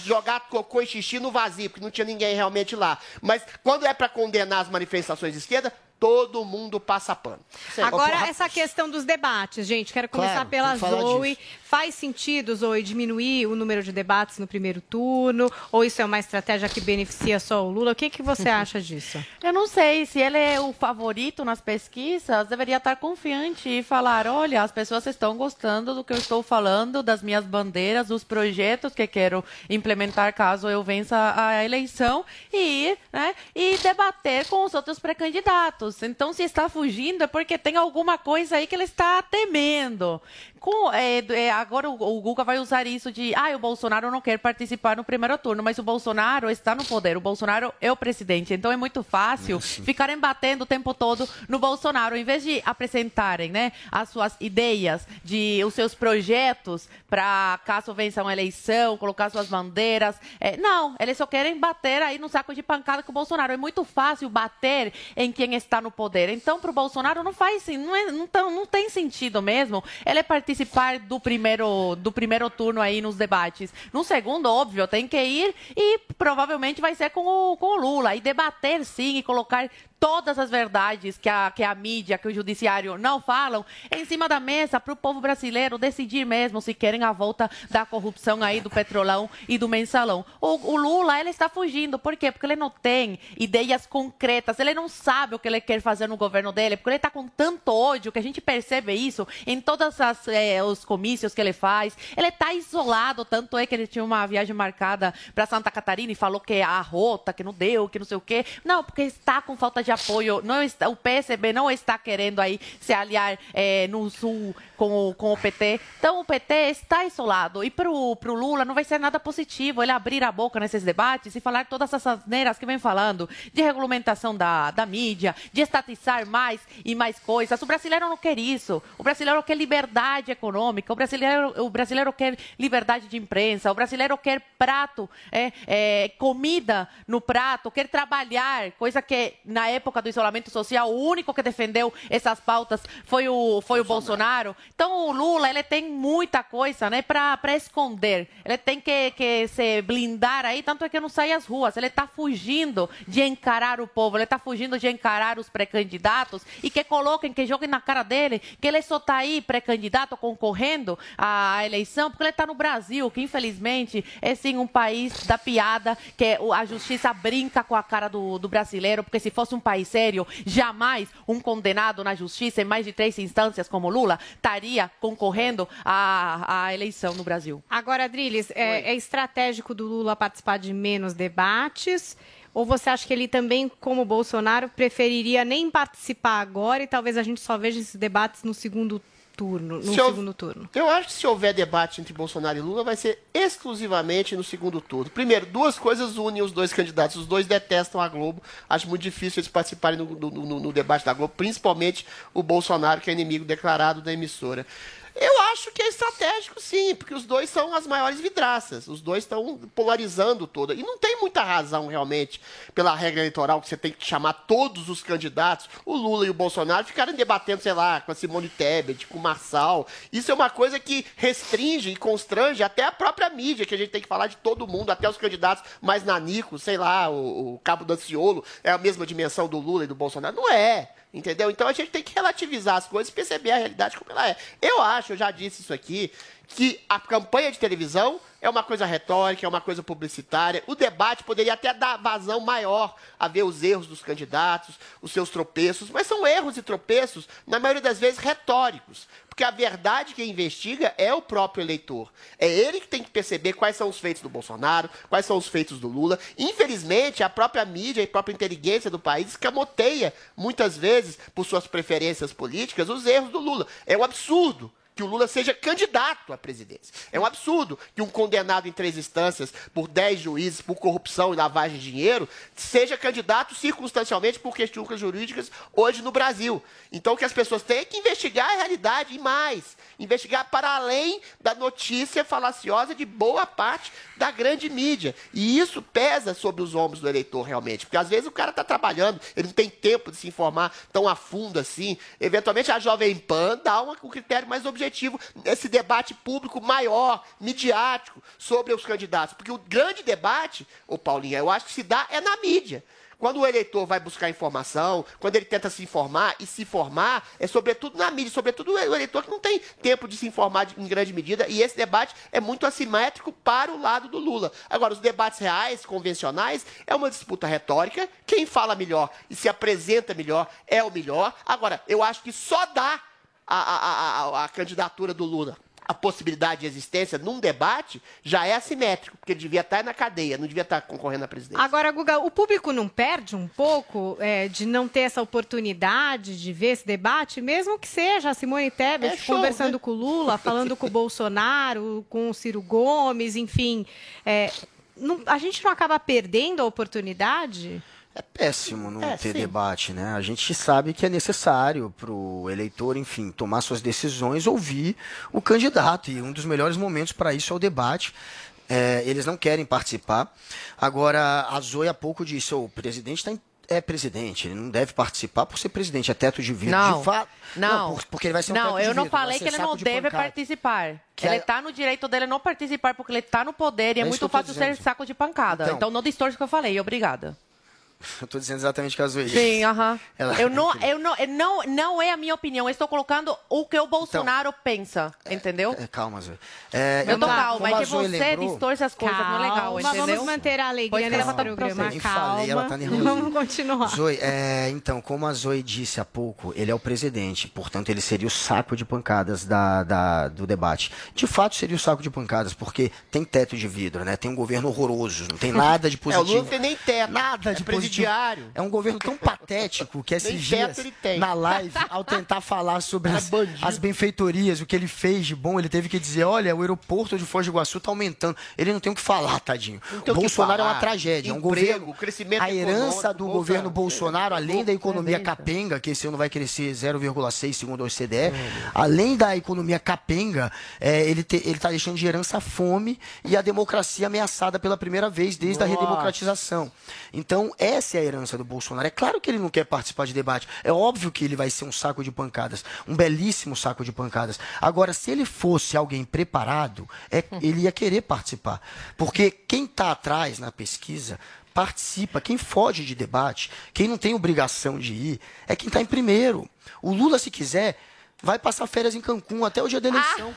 jogar cocô e xixi no vazio, porque não tinha ninguém realmente lá. Mas quando é para condenar as manifestações de esquerda, todo mundo passa pano.
Agora, essa questão dos debates, gente. Quero começar
Claro,
pela Zoe. Faz sentido, Zoe, diminuir o número de debates no primeiro turno? Ou isso é uma estratégia que beneficia só o Lula? O que, que você acha disso?
Eu não sei se ele é o favorito nas pesquisas, deveria estar confiante e falar: olha, as pessoas estão gostando do que eu estou falando, das minhas bandeiras, dos projetos que quero implementar caso eu vença a eleição e né, e debater com os outros pré-candidatos. Então, se está fugindo é porque tem alguma coisa aí que ele está temendo. Com, é, é, agora o, o Guga vai usar isso de, ah, o Bolsonaro não quer participar no primeiro turno, mas o Bolsonaro está no poder, o Bolsonaro é o presidente, então é muito fácil ficarem batendo o tempo todo no Bolsonaro, em vez de apresentarem, né, as suas ideias, de os seus projetos para caso vença uma eleição, colocar suas bandeiras, é, não, eles só querem bater aí no saco de pancada com o Bolsonaro, é muito fácil bater em quem está no poder, então para o Bolsonaro não faz, não, é, não, tão- não tem sentido mesmo ele participar do primeiro, do primeiro turno aí nos debates. No segundo, óbvio, tem que ir e provavelmente vai ser com o, com o Lula. E debater sim e colocar todas as verdades que a, que a mídia, que o judiciário não falam, em cima da mesa para o povo brasileiro decidir mesmo se querem a volta da corrupção aí do petrolão e do mensalão. O, o Lula, ele está fugindo. Por quê? Porque ele não tem ideias concretas, ele não sabe o que ele quer fazer no governo dele, porque ele está com tanto ódio que a gente percebe isso em todos eh, os comícios que ele faz. Ele está isolado, tanto é que ele tinha uma viagem marcada para Santa Catarina e falou que a rota, que não deu, que não sei o quê. Não, porque está com falta de apoio. Não está, o PSB não está querendo aí se aliar eh, no Sul com o, com o PT. Então o PT está isolado. E para o Lula não vai ser nada positivo ele abrir a boca nesses debates e falar todas essas neiras que vem falando de regulamentação da, da mídia, de estatizar mais e mais coisas. O brasileiro não quer isso. O brasileiro quer liberdade econômica. O brasileiro, o brasileiro quer liberdade de imprensa. O brasileiro quer prato, é, é, comida no prato, quer trabalhar, coisa que na época do isolamento social o único que defendeu essas pautas foi o, foi o Bolsonaro. Então o Lula ele tem muita coisa né, para esconder. Ele tem que, que se blindar aí, tanto é que não sai às ruas. Ele está fugindo de encarar o povo, ele está fugindo de encarar os pré-candidatos e que coloquem, que joguem na cara dele que ele só está aí pré-candidato concorrendo à eleição porque ele está no Brasil, que infelizmente é sim um país da piada, que a justiça brinca com a cara do, do brasileiro, porque se fosse um país sério, jamais um condenado na justiça em mais de três instâncias como Lula estaria concorrendo à, à eleição no Brasil.
Agora, Adriles, é, é estratégico do Lula participar de menos debates? Ou você acha que ele também, como Bolsonaro, preferiria nem participar agora e talvez a gente só veja esses debates no segundo turno, no
Se eu-
segundo turno?
Eu acho que se houver debate entre Bolsonaro e Lula, vai ser exclusivamente no segundo turno. Primeiro, duas coisas unem os dois candidatos. Os dois detestam a Globo. Acho muito difícil eles participarem no, no- no- no debate da Globo, principalmente o Bolsonaro, que é inimigo declarado da emissora. Eu acho que é estratégico, sim, porque os dois são as maiores vidraças. Os dois estão polarizando toda. E não tem muita razão, realmente, pela regra eleitoral, que você tem que chamar todos os candidatos, o Lula e o Bolsonaro, ficarem debatendo, sei lá, com a Simone Tebet, com o Marçal. Isso é uma coisa que restringe e constrange até a própria mídia, que a gente tem que falar de todo mundo, até os candidatos mais nanicos, sei lá, o, o Cabo Daciolo, é a mesma dimensão do Lula e do Bolsonaro. Não é. Entendeu? Então a gente tem que relativizar as coisas e perceber a realidade como ela é. Eu acho, eu já disse isso aqui, que a campanha de televisão é uma coisa retórica, é uma coisa publicitária. O debate poderia até dar vazão maior a ver os erros dos candidatos, os seus tropeços, mas são erros e tropeços, na maioria das vezes, retóricos. Porque a verdade que investiga é o próprio eleitor. É ele que tem que perceber quais são os feitos do Bolsonaro, quais são os feitos do Lula. Infelizmente, a própria mídia e a própria inteligência do país escamoteia, muitas vezes, por suas preferências políticas, os erros do Lula. É um absurdo que o Lula seja candidato à presidência. É um absurdo que um condenado em três instâncias por dez juízes por corrupção e lavagem de dinheiro seja candidato circunstancialmente por questões jurídicas hoje no Brasil. Então, o que as pessoas têm é que investigar a realidade e mais. Investigar para além da notícia falaciosa de boa parte da grande mídia. E isso pesa sobre os ombros do eleitor, realmente. Porque às vezes o cara está trabalhando, ele não tem tempo de se informar tão a fundo assim. Eventualmente a Jovem Pan dá uma- um critério mais objetivo, esse debate público maior, midiático, sobre os candidatos. Porque o grande debate, ô Paulinha, eu acho que se dá é na mídia. Quando o eleitor vai buscar informação, quando ele tenta se informar e se formar, é sobretudo na mídia, sobretudo o eleitor que não tem tempo de se informar em grande medida, e esse debate é muito assimétrico para o lado do Lula. Agora, os debates reais, convencionais, é uma disputa retórica, quem fala melhor e se apresenta melhor é o melhor. Agora, eu acho que só dá a, a- a- a candidatura do Lula a possibilidade de existência num debate já é assimétrico, porque ele devia estar na cadeia, não devia estar concorrendo à presidência.
Agora, Guga, o público não perde um pouco é, de não ter essa oportunidade de ver esse debate, mesmo que seja a Simone Tebet
É show,
conversando
né?
com o Lula, falando com o Bolsonaro, com o Ciro Gomes, enfim. é, não- a gente não acaba perdendo a oportunidade?
É péssimo não
É,
ter
sim.
debate, né? A gente sabe que é necessário para o eleitor, enfim, tomar suas decisões, ouvir o candidato. E um dos melhores momentos para isso é o debate. É, eles não querem participar. Agora, a Zoe há pouco disse: "Ô, o presidente tá em- é presidente, ele não deve participar por ser presidente, é teto de vidro.
Não,
de fato,
não.
por- porque ele vai ser um
Não, eu não
vidro,
falei que ele não
de
deve
pancada.
participar.
Que
ele
é-
está no direito dele não participar porque ele está no poder e é,
É
muito fácil ser saco de pancada.
Então-
Então, não distorce o que eu falei. Obrigada.
Eu tô dizendo exatamente o que a Zoe
Sim, aham.
Ela-
Eu não, eu não, não, não é a minha opinião. Eu estou colocando o que o Bolsonaro pensa, entendeu?
É, calma, Zoe. É,
eu tô
como-
calma, é que você
lembrou-
distorce as coisas, não é legal,
Calma,
entendeu?
vamos manter a alegria nesse programa.
Nem falei, ela tá
Calma.
nervosa.
Vamos continuar.
Zoe, é, então, como a Zoe disse há pouco, ele é o presidente, portanto, ele seria o saco de pancadas da, da- do debate. De fato, seria o saco de pancadas, porque tem teto de vidro, né? Tem um governo horroroso, não tem nada de
É, o
positivo.
Lula não tem nem teto.
Nada de
é presidiário.
positivo. É um governo tão patético que esses dias, na live, ao tentar falar sobre
É
as, as benfeitorias, o que ele fez de bom, ele teve que dizer, olha, o aeroporto de Foz do Iguaçu tá aumentando. Ele não tem o que falar, tadinho. Bolsonaro é uma tragédia, é um
Emprego,
governo...
crescimento
A herança do governo Bolsonaro, além da economia capenga, que esse ano vai crescer 0,6 segundo a OCDE, além da economia capenga, é, ele está deixando de herança a fome e a democracia ameaçada pela primeira vez desde a
Nossa.
redemocratização. Então, essa é a herança do Bolsonaro. É claro que ele não quer participar de debate. É óbvio que ele vai ser um saco de pancadas, um belíssimo saco de pancadas. Agora, se ele fosse alguém preparado, é- ele ia querer participar. Porque quem está atrás na pesquisa participa. Quem foge de debate, quem não tem obrigação de ir, é quem está em primeiro. O Lula, se quiser, vai passar férias em Cancún até o dia da eleição.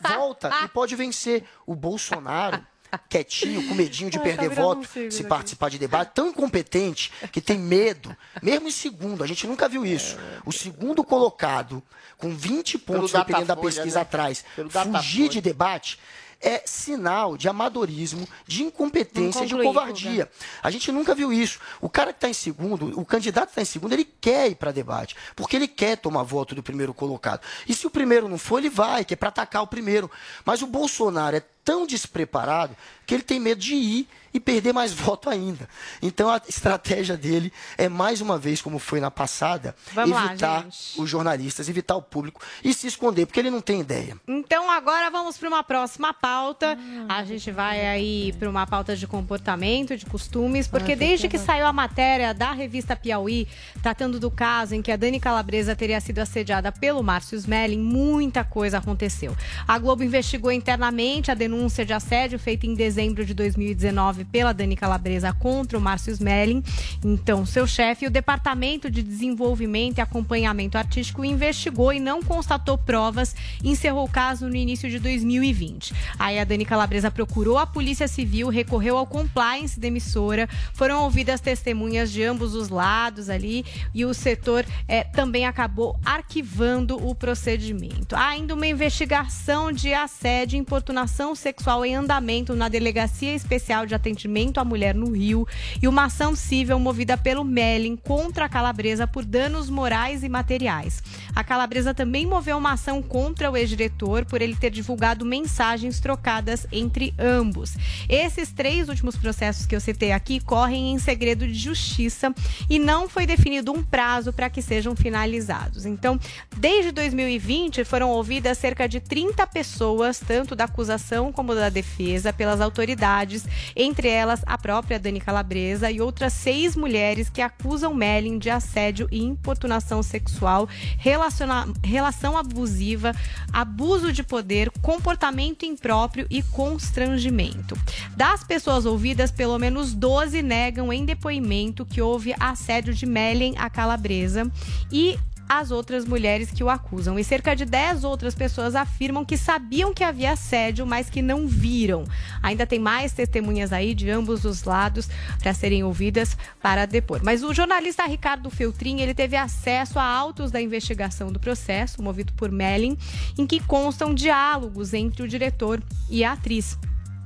Volta e pode vencer. O Bolsonaro, quietinho, com medinho de
Ai, tá
perder
virando
voto,
um
se
aqui.
participar de debate, tão incompetente que tem medo, mesmo em segundo, a gente nunca viu isso. O segundo colocado, com 20 pontos,
Pelo
dependendo da pesquisa
né?
atrás,
Pelo
fugir de debate é sinal de amadorismo, de incompetência,
Vamos
de covardia. A gente nunca viu isso. O cara que está em segundo, o candidato que está em segundo, ele quer ir para debate, porque ele quer tomar voto do primeiro colocado. E se o primeiro não for, ele vai, que é para atacar o primeiro. Mas o Bolsonaro é tão despreparado que ele tem medo de ir e perder mais voto ainda. Então a estratégia dele é mais uma vez, como foi na passada,
Vamos lá,
evitar
gente.
os jornalistas, evitar o público e se esconder, porque ele não tem ideia.
Então agora vamos para uma próxima pauta. A gente vai aí para uma pauta de comportamento, de costumes, porque desde que saiu a matéria da revista Piauí, tratando do caso em que a Dani Calabresa teria sido assediada pelo Márcio Smelling, muita coisa aconteceu. A Globo investigou internamente a denúncia de assédio feita em dezembro de 2019 pela Dani Calabresa contra o Márcio Smelling, então seu chefe, o Departamento de Desenvolvimento e Acompanhamento Artístico investigou e não constatou provas e encerrou o caso no início de 2020. Aí a Dani Calabresa procurou a Polícia Civil, recorreu ao compliance da emissora, foram ouvidas testemunhas de ambos os lados ali e o setor eh, também acabou arquivando o procedimento. Há ainda uma investigação de assédio e importunação sexual em andamento na Delegacia Especial de Atendimento à Mulher no Rio e uma ação civil movida pelo Melling contra a Calabresa por danos morais e materiais. A Calabresa também moveu uma ação contra o ex-diretor por ele ter divulgado mensagens trocadas entre ambos. Esses três últimos processos que eu citei aqui correm em segredo de justiça e não foi definido um prazo para que sejam finalizados. Então, desde 2020 foram ouvidas cerca de 30 pessoas, tanto da acusação como da defesa, pelas autoridades, entre elas a própria Dani Calabresa e outras seis mulheres que acusam Melling de assédio e importunação sexual, relação abusiva, abuso de poder, comportamento impróprio e constrangimento. Das pessoas ouvidas, pelo menos 12 negam em depoimento que houve assédio de Melling à Calabresa e as outras mulheres que o acusam. E cerca de 10 outras pessoas afirmam que sabiam que havia assédio, mas que não viram. Ainda tem mais testemunhas aí de ambos os lados para serem ouvidas para depor. Mas o jornalista Ricardo Feltrin, ele teve acesso a autos da investigação do processo, movido por Melling, em que constam diálogos entre o diretor e a atriz.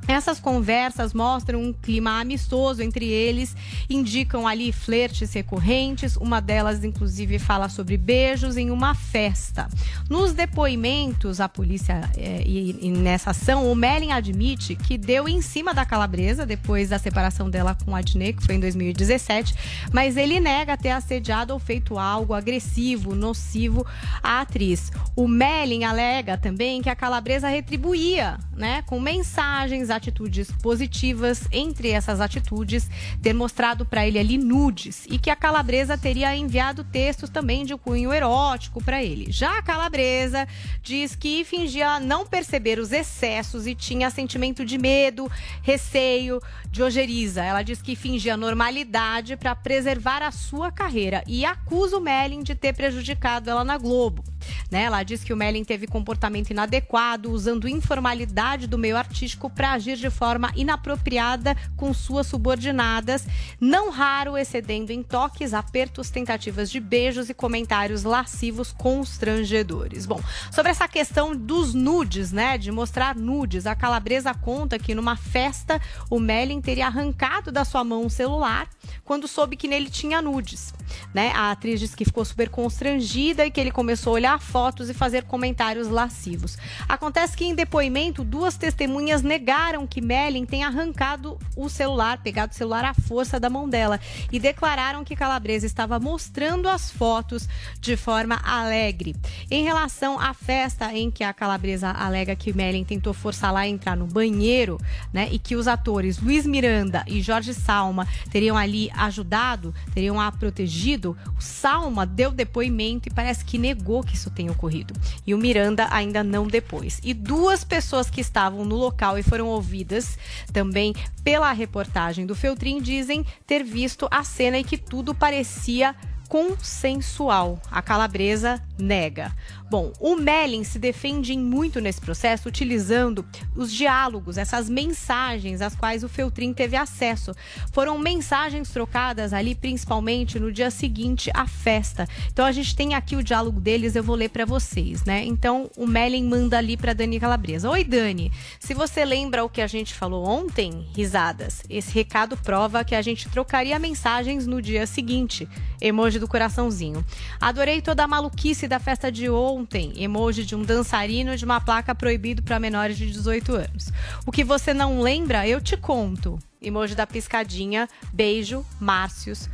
Essas conversas mostram um clima amistoso entre eles, indicam ali flertes recorrentes. Uma delas, inclusive, fala sobre beijos em uma festa. Nos depoimentos à polícia eh, e, e nessa ação, o Melling admite que deu em cima da calabresa depois da separação dela com a Adnet, que foi em 2017, mas ele nega ter assediado ou feito algo agressivo, nocivo à atriz. O Melling alega também que a calabresa retribuía, né, com mensagens atitudes positivas, entre essas atitudes, ter mostrado para ele ali nudes e que a Calabresa teria enviado textos também de cunho erótico para ele. Já a Calabresa diz que fingia não perceber os excessos e tinha sentimento de medo, receio, de ojeriza. Ela diz que fingia normalidade para preservar a sua carreira e acusa o Melling de ter prejudicado ela na Globo. Né? Ela diz que o Melling teve comportamento inadequado, usando informalidade do meio artístico para agir de forma inapropriada com suas subordinadas, não raro excedendo em toques, apertos, tentativas de beijos e comentários lascivos constrangedores. Bom, sobre essa questão dos nudes, né, de mostrar nudes, a Calabresa conta que numa festa o Melling teria arrancado da sua mão um celular quando soube que nele tinha nudes. Né? A atriz diz que ficou super constrangida e que ele começou a olhar fotos e fazer comentários lascivos. Acontece que em depoimento, duas testemunhas negaram que Melling tenha arrancado o celular, pegado o celular à força da mão dela e declararam que Calabresa estava mostrando as fotos de forma alegre. Em relação à festa em que a Calabresa alega que Melling tentou forçá-la a entrar no banheiro, né, e que os atores Luiz Miranda e Jorge Salma teriam ali ajudado, teriam a protegido, o Salma deu depoimento e parece que negou que isso tenha ocorrido. E o Miranda ainda não depois. E duas pessoas que estavam no local e foram ouvidas também pela reportagem do Feltrin dizem ter visto a cena e que tudo parecia consensual. A calabresa nega. Bom, o Melling se defende muito nesse processo utilizando os diálogos, essas mensagens às quais o Feltrin teve acesso. Foram mensagens trocadas ali principalmente no dia seguinte à festa. Então a gente tem aqui o diálogo deles, eu vou ler para vocês, né? Então o Melling manda ali para Dani Calabresa. Oi Dani, se você lembra o que a gente falou ontem, risadas. Esse recado prova que a gente trocaria mensagens no dia seguinte. Emoji do coraçãozinho. Adorei toda a maluquice da festa de ontem. Emoji de um dançarino de uma placa proibido para menores de 18 anos. O que você não lembra, eu te conto. Emoji da piscadinha. Beijo, Márcios.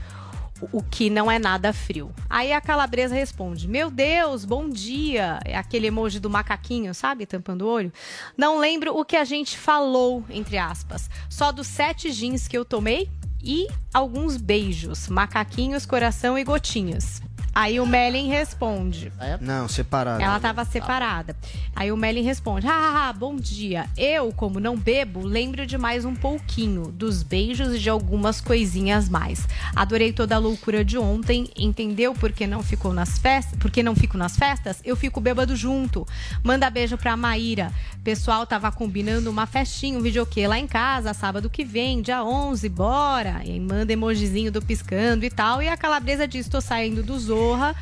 O que não é nada frio. Aí a calabresa responde: Meu Deus, bom dia. É aquele emoji do macaquinho, sabe? Tampando o olho. Não lembro o que a gente falou, entre aspas. Só dos sete jeans que eu tomei e alguns beijos, macaquinhos, coração e gotinhas. Aí o Melin responde.
Não, separado.
Ela estava separada. Aí o Melin responde: ah, bom dia. Eu, como não bebo, lembro de mais um pouquinho dos beijos e de algumas coisinhas mais. Adorei toda a loucura de ontem. Entendeu por que não ficou nas festas? Por que não fico nas festas? Eu fico bêbado junto. Manda beijo pra Maíra. Pessoal tava combinando uma festinha, um videokê lá em casa, sábado que vem, dia 11, bora. E aí manda emojizinho do piscando e tal. E a calabresa diz: tô saindo do Zorra.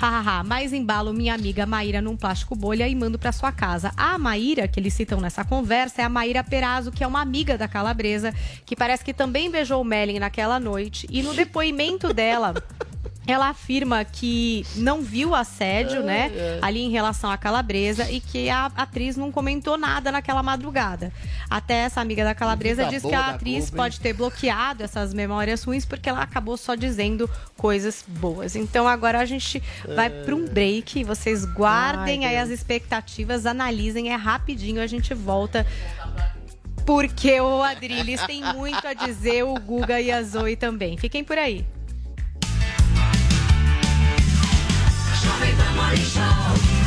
Hahaha, mais embalo minha amiga Maíra num plástico bolha e mando para sua casa. A Maíra, que eles citam nessa conversa, é a Maíra Perazzo, que é uma amiga da Calabresa, que parece que também beijou o Melling naquela noite. E no depoimento dela. Ela afirma que não viu assédio, né, ali em relação à calabresa e que a atriz não comentou nada naquela madrugada. Até essa amiga da calabresa diz que a atriz pode ter bloqueado essas memórias ruins porque ela acabou só dizendo coisas boas. Então agora a gente vai para um break. Vocês guardem aí as expectativas, analisem, é rapidinho, a gente volta. Porque o Adriles tem muito a dizer, o Guga e a Zoe também. Fiquem por aí. Nowy Pomoli Show.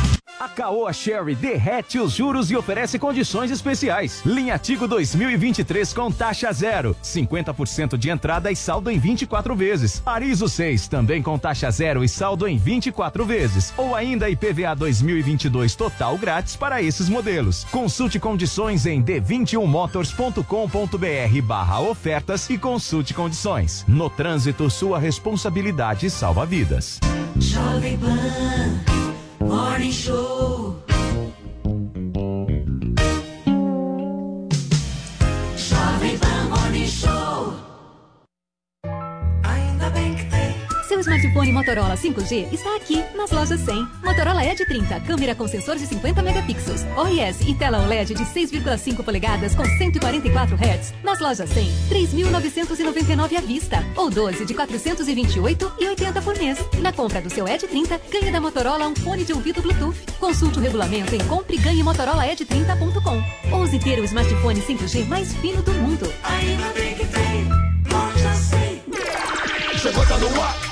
A Caoa Sherry derrete os juros e oferece condições especiais. Linha Tigo 2023 com taxa zero, 50% de entrada e saldo em 24 vezes. Arizo 6 também com taxa zero e saldo em 24 vezes. Ou ainda IPVA 2022 total grátis para esses modelos. Consulte condições em d21motors.com.br barra ofertas e consulte condições. No trânsito, sua responsabilidade salva vidas.
Jovem Pan Morning Show.
Smartphone Motorola 5G está aqui nas lojas 100. Motorola Edge 30, câmera com sensor de 50 megapixels, OIS e tela OLED de 6,5 polegadas com 144 Hz. Nas lojas 100, 3.999 à vista ou 12 de 428,80 por mês. Na compra do seu Edge 30, ganhe da Motorola um fone de ouvido Bluetooth. Consulte o regulamento em compre e ganhe Motorola Edge 30.com ou Use ter o smartphone 5G mais fino do mundo.
Ainda bem que tem loja 100.
Chegou, tá no ar,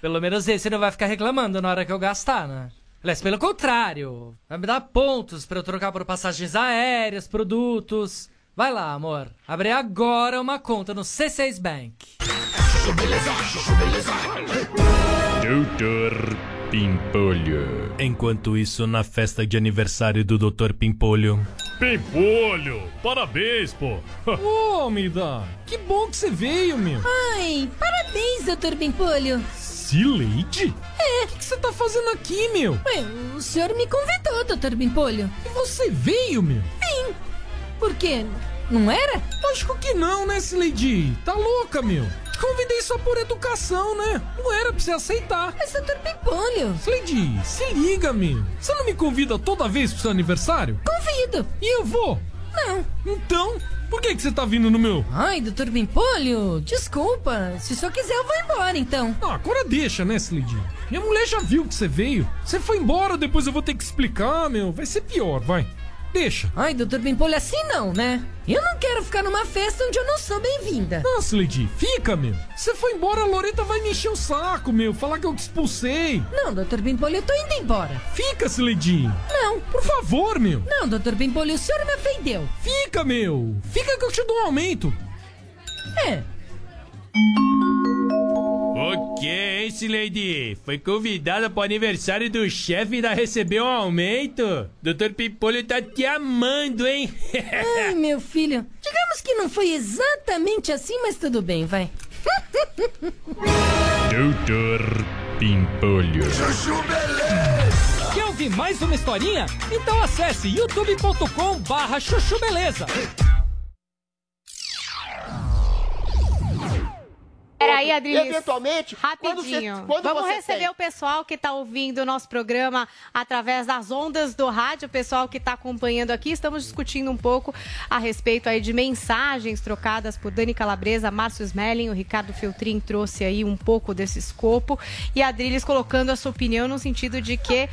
Pelo menos esse não vai ficar reclamando na hora que eu gastar, né? Aliás, pelo contrário, vai me dar pontos pra eu trocar por passagens aéreas, produtos. Vai lá, amor. Abre agora uma conta no C6 Bank.
Doutor Pimpolho. Enquanto isso, na festa de aniversário do Doutor Pimpolho.
Pimpolho, parabéns, pô. Ô, Mida, que bom que você veio, meu.
Ai, parabéns, doutor Pimpolho.
Cileide?
É.
O que você tá fazendo aqui, meu?
Ué, o senhor me convidou, doutor Pimpolho.
E você veio, meu?
Vim. Por quê? Não era?
Lógico que não, né, Cileide? Tá louca, meu? Te convidei só por educação, né? Não era pra você aceitar.
Mas, doutor Pimpolho...
Cileide, se liga, meu. Você não me convida toda vez pro seu aniversário?
Convido.
E eu vou?
Não.
Então, por que, que você tá vindo no meu?
Ai, doutor Pimpolho, desculpa. Se só quiser, eu vou embora, então.
Ah, agora deixa, né, Cileide? Minha mulher já viu que você veio. Você foi embora, depois eu vou ter que explicar, meu. Vai ser pior, vai. Deixa.
Ai, doutor Pimpolho, assim não, né? Eu não quero ficar numa festa onde eu não sou bem-vinda.
Nossa, Lady, fica, meu. Você foi embora, a Loreta vai me encher o saco, meu. Falar que eu te expulsei.
Não, doutor Pimpolho, eu tô indo embora.
Fica, Lady.
Não.
Por favor, meu.
Não, doutor Pimpolho, o senhor me ofendeu.
Fica, meu. Fica que eu te dou um aumento.
É.
Ok, hein, Lady? Foi convidada pro aniversário do chefe e ainda recebeu um aumento? Doutor Pimpolho tá te amando, hein?
Ai, meu filho. Digamos que não foi exatamente assim, mas tudo bem, vai.
Doutor Pimpolho.
Chuchu Beleza! Quer ouvir mais uma historinha? Então acesse youtube.com barra chuchu beleza.
Peraí, Adriles.
Eventualmente,
Rapidinho.
quando você- quando
Vamos receber
tem-
o pessoal que está ouvindo o nosso programa através das ondas do rádio, o pessoal que está acompanhando aqui. Estamos discutindo um pouco a respeito aí de mensagens trocadas por Dani Calabresa, Márcio Smelling, o Ricardo Feltrin trouxe aí um pouco desse escopo e a Adriles colocando a sua opinião no sentido de que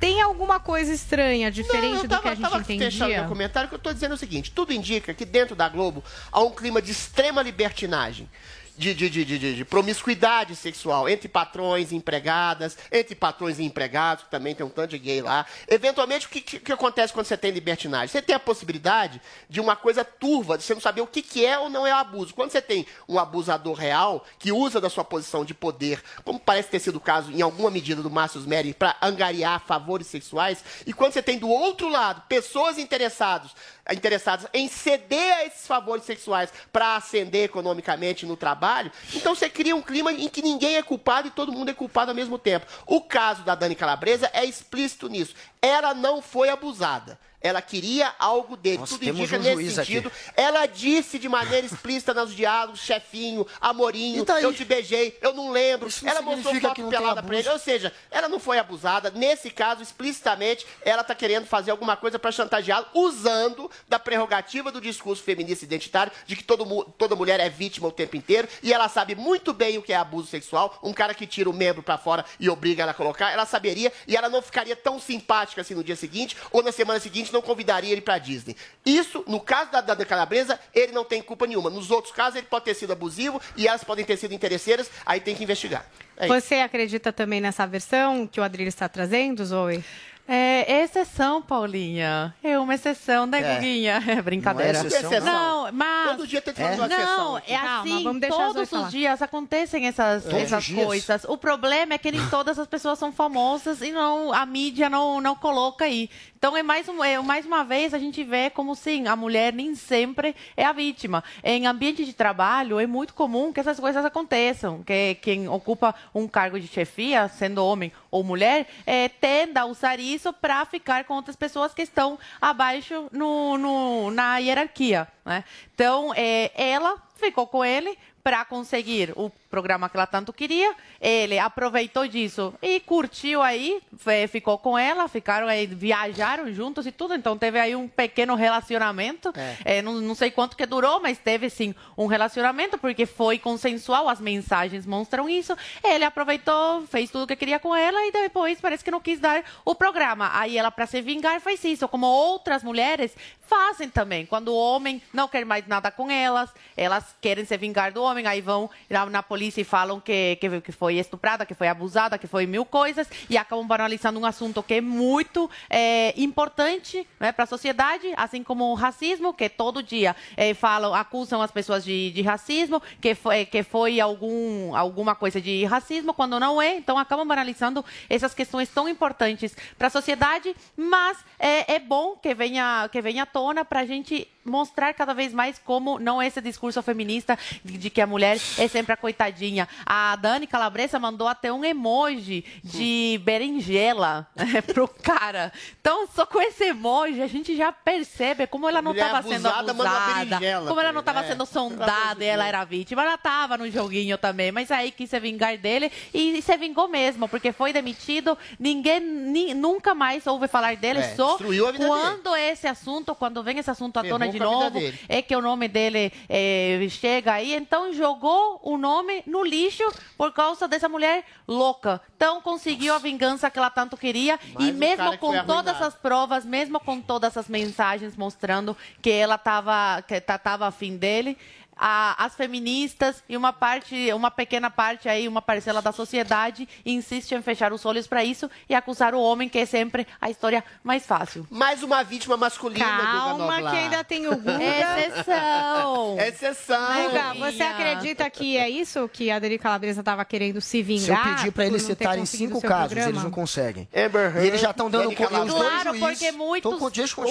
tem alguma coisa estranha, diferente
eu
do que a gente
tava
entendia.
meu comentário que eu tô dizendo o seguinte: tudo indica que dentro da Globo há um clima de extrema libertinagem. De, de, de, de, de- de promiscuidade sexual entre patrões e empregadas, entre patrões e empregados, que também tem um tanto de gay lá. Eventualmente, o que, que, que acontece quando você tem libertinagem? Você tem a possibilidade de uma coisa turva, de você não saber o que, que é ou não é abuso. Quando você tem um abusador real, que usa da sua posição de poder, como parece ter sido o caso, em alguma medida, do Márcio Smelly, para angariar favores sexuais, e quando você tem do outro lado pessoas interessadas interessadas em ceder a esses favores sexuais para ascender economicamente no trabalho, então você cria um clima em que ninguém é culpado e todo mundo é culpado ao mesmo tempo. O caso da Dani Calabresa é explícito nisso. Ela não foi abusada. Ela queria algo dele. Tudo indica
um
nesse sentido.
aqui.
Ela disse de maneira explícita nos diálogos, chefinho, amorinho,
E daí?
eu te beijei, eu não lembro.
Isso não
ela mostrou foto pelada pra ele. Ou seja, ela não foi abusada. Nesse caso, explicitamente, ela está querendo fazer alguma coisa para chantageá-lo, usando da prerrogativa do discurso feminista identitário de que todo, toda mulher é vítima o tempo inteiro. E ela sabe muito bem o que é abuso sexual. Um cara que tira o membro para fora e obriga ela a colocar, ela saberia e ela não ficaria tão simpática assim no dia seguinte ou na semana seguinte não convidaria ele para Disney. Isso, no caso da, da Calabresa, ele não tem culpa nenhuma. Nos outros casos, ele pode ter sido abusivo e elas podem ter sido interesseiras, aí tem que investigar. É.
Você acredita também nessa versão que o Adriles está trazendo, Zoe?
É exceção, Paulinha. É uma exceção, né,
É.
Guguinha? É brincadeira.
Não é exceção,
não, Não, mas.
Todo dia tem que fazer uma
Não,
sessão aqui.
é
Calma,
assim,
as
todos os dias acontecem essas,
Todos
essas
dias.
coisas. O problema é que nem todas as pessoas são famosas e não, a mídia não, não coloca aí. Então, é mais, um, é mais uma vez, a gente vê como, sim, a mulher nem sempre é a vítima. Em ambiente de trabalho, é muito comum que essas coisas aconteçam. Que quem ocupa um cargo de chefia, sendo homem ou mulher, é, tenda a usar isso para ficar com outras pessoas que estão abaixo no, no- na hierarquia. Né? Então, é, ela ficou com ele para conseguir o programa que ela tanto queria. Ele aproveitou disso e curtiu aí, ficou com ela, ficaram aí, viajaram juntos e tudo. Então teve aí um pequeno relacionamento. É, não, não sei quanto que durou, mas teve sim um relacionamento porque foi consensual. As mensagens mostram isso. Ele aproveitou, fez tudo o que queria com ela e depois parece que não quis dar o programa. Aí ela, para se vingar, faz isso, como outras mulheres fazem também. Quando o homem não quer mais nada com elas, elas querem se vingar do homem, aí vão na, polícia e falam que, que, que foi estuprada, que foi abusada, que foi mil coisas, e acabam banalizando um assunto que é muito é, importante né, para a sociedade, assim como o racismo, que todo dia é, falam, acusam as pessoas de, de racismo, que foi, que foi algum, alguma coisa de racismo, quando não é. Então acabam banalizando essas questões tão importantes para a sociedade, mas é, é bom que venha, que venha à tona para a gente mostrar cada vez mais como não é esse discurso feminista de, de que a mulher é sempre a coitadinha. A Dani Calabresa mandou até um emoji de berinjela né, pro cara. Então, só com esse emoji a gente já percebe como ela não estava sendo
abusada,
como ela não estava
né?
sendo sondada e ela era vítima. Ela estava no joguinho também, mas aí quis se vingar dele e se vingou mesmo, porque foi demitido, ninguém ni- nunca mais ouve falar dele,
É,
só
destruiu a vida
quando esse assunto, quando vem esse assunto à tona de novo, é que o nome dele é, chega aí, então jogou o nome no lixo por causa dessa mulher louca. Então conseguiu a vingança que ela tanto queria. E mesmo com todas as provas, mesmo com todas as mensagens mostrando que ela estava que tá- tava afim dele, a- as feministas e uma parte, uma pequena parte aí, uma parcela da sociedade insiste em fechar os olhos para isso e acusar o homem que é sempre a história mais fácil.
Mais uma vítima masculina, Guga
Calma, que ainda tem o Guga.
Exceção.
Exceção.
Guga, você acredita que é isso que a Dani Calabresa estava querendo se vingar?
Se eu pedir pra
por
eles citarem cinco casos,
programa?
eles não conseguem.
Amber
E eles já estão dando
Dani
co- os dois
Claro, porque muitos,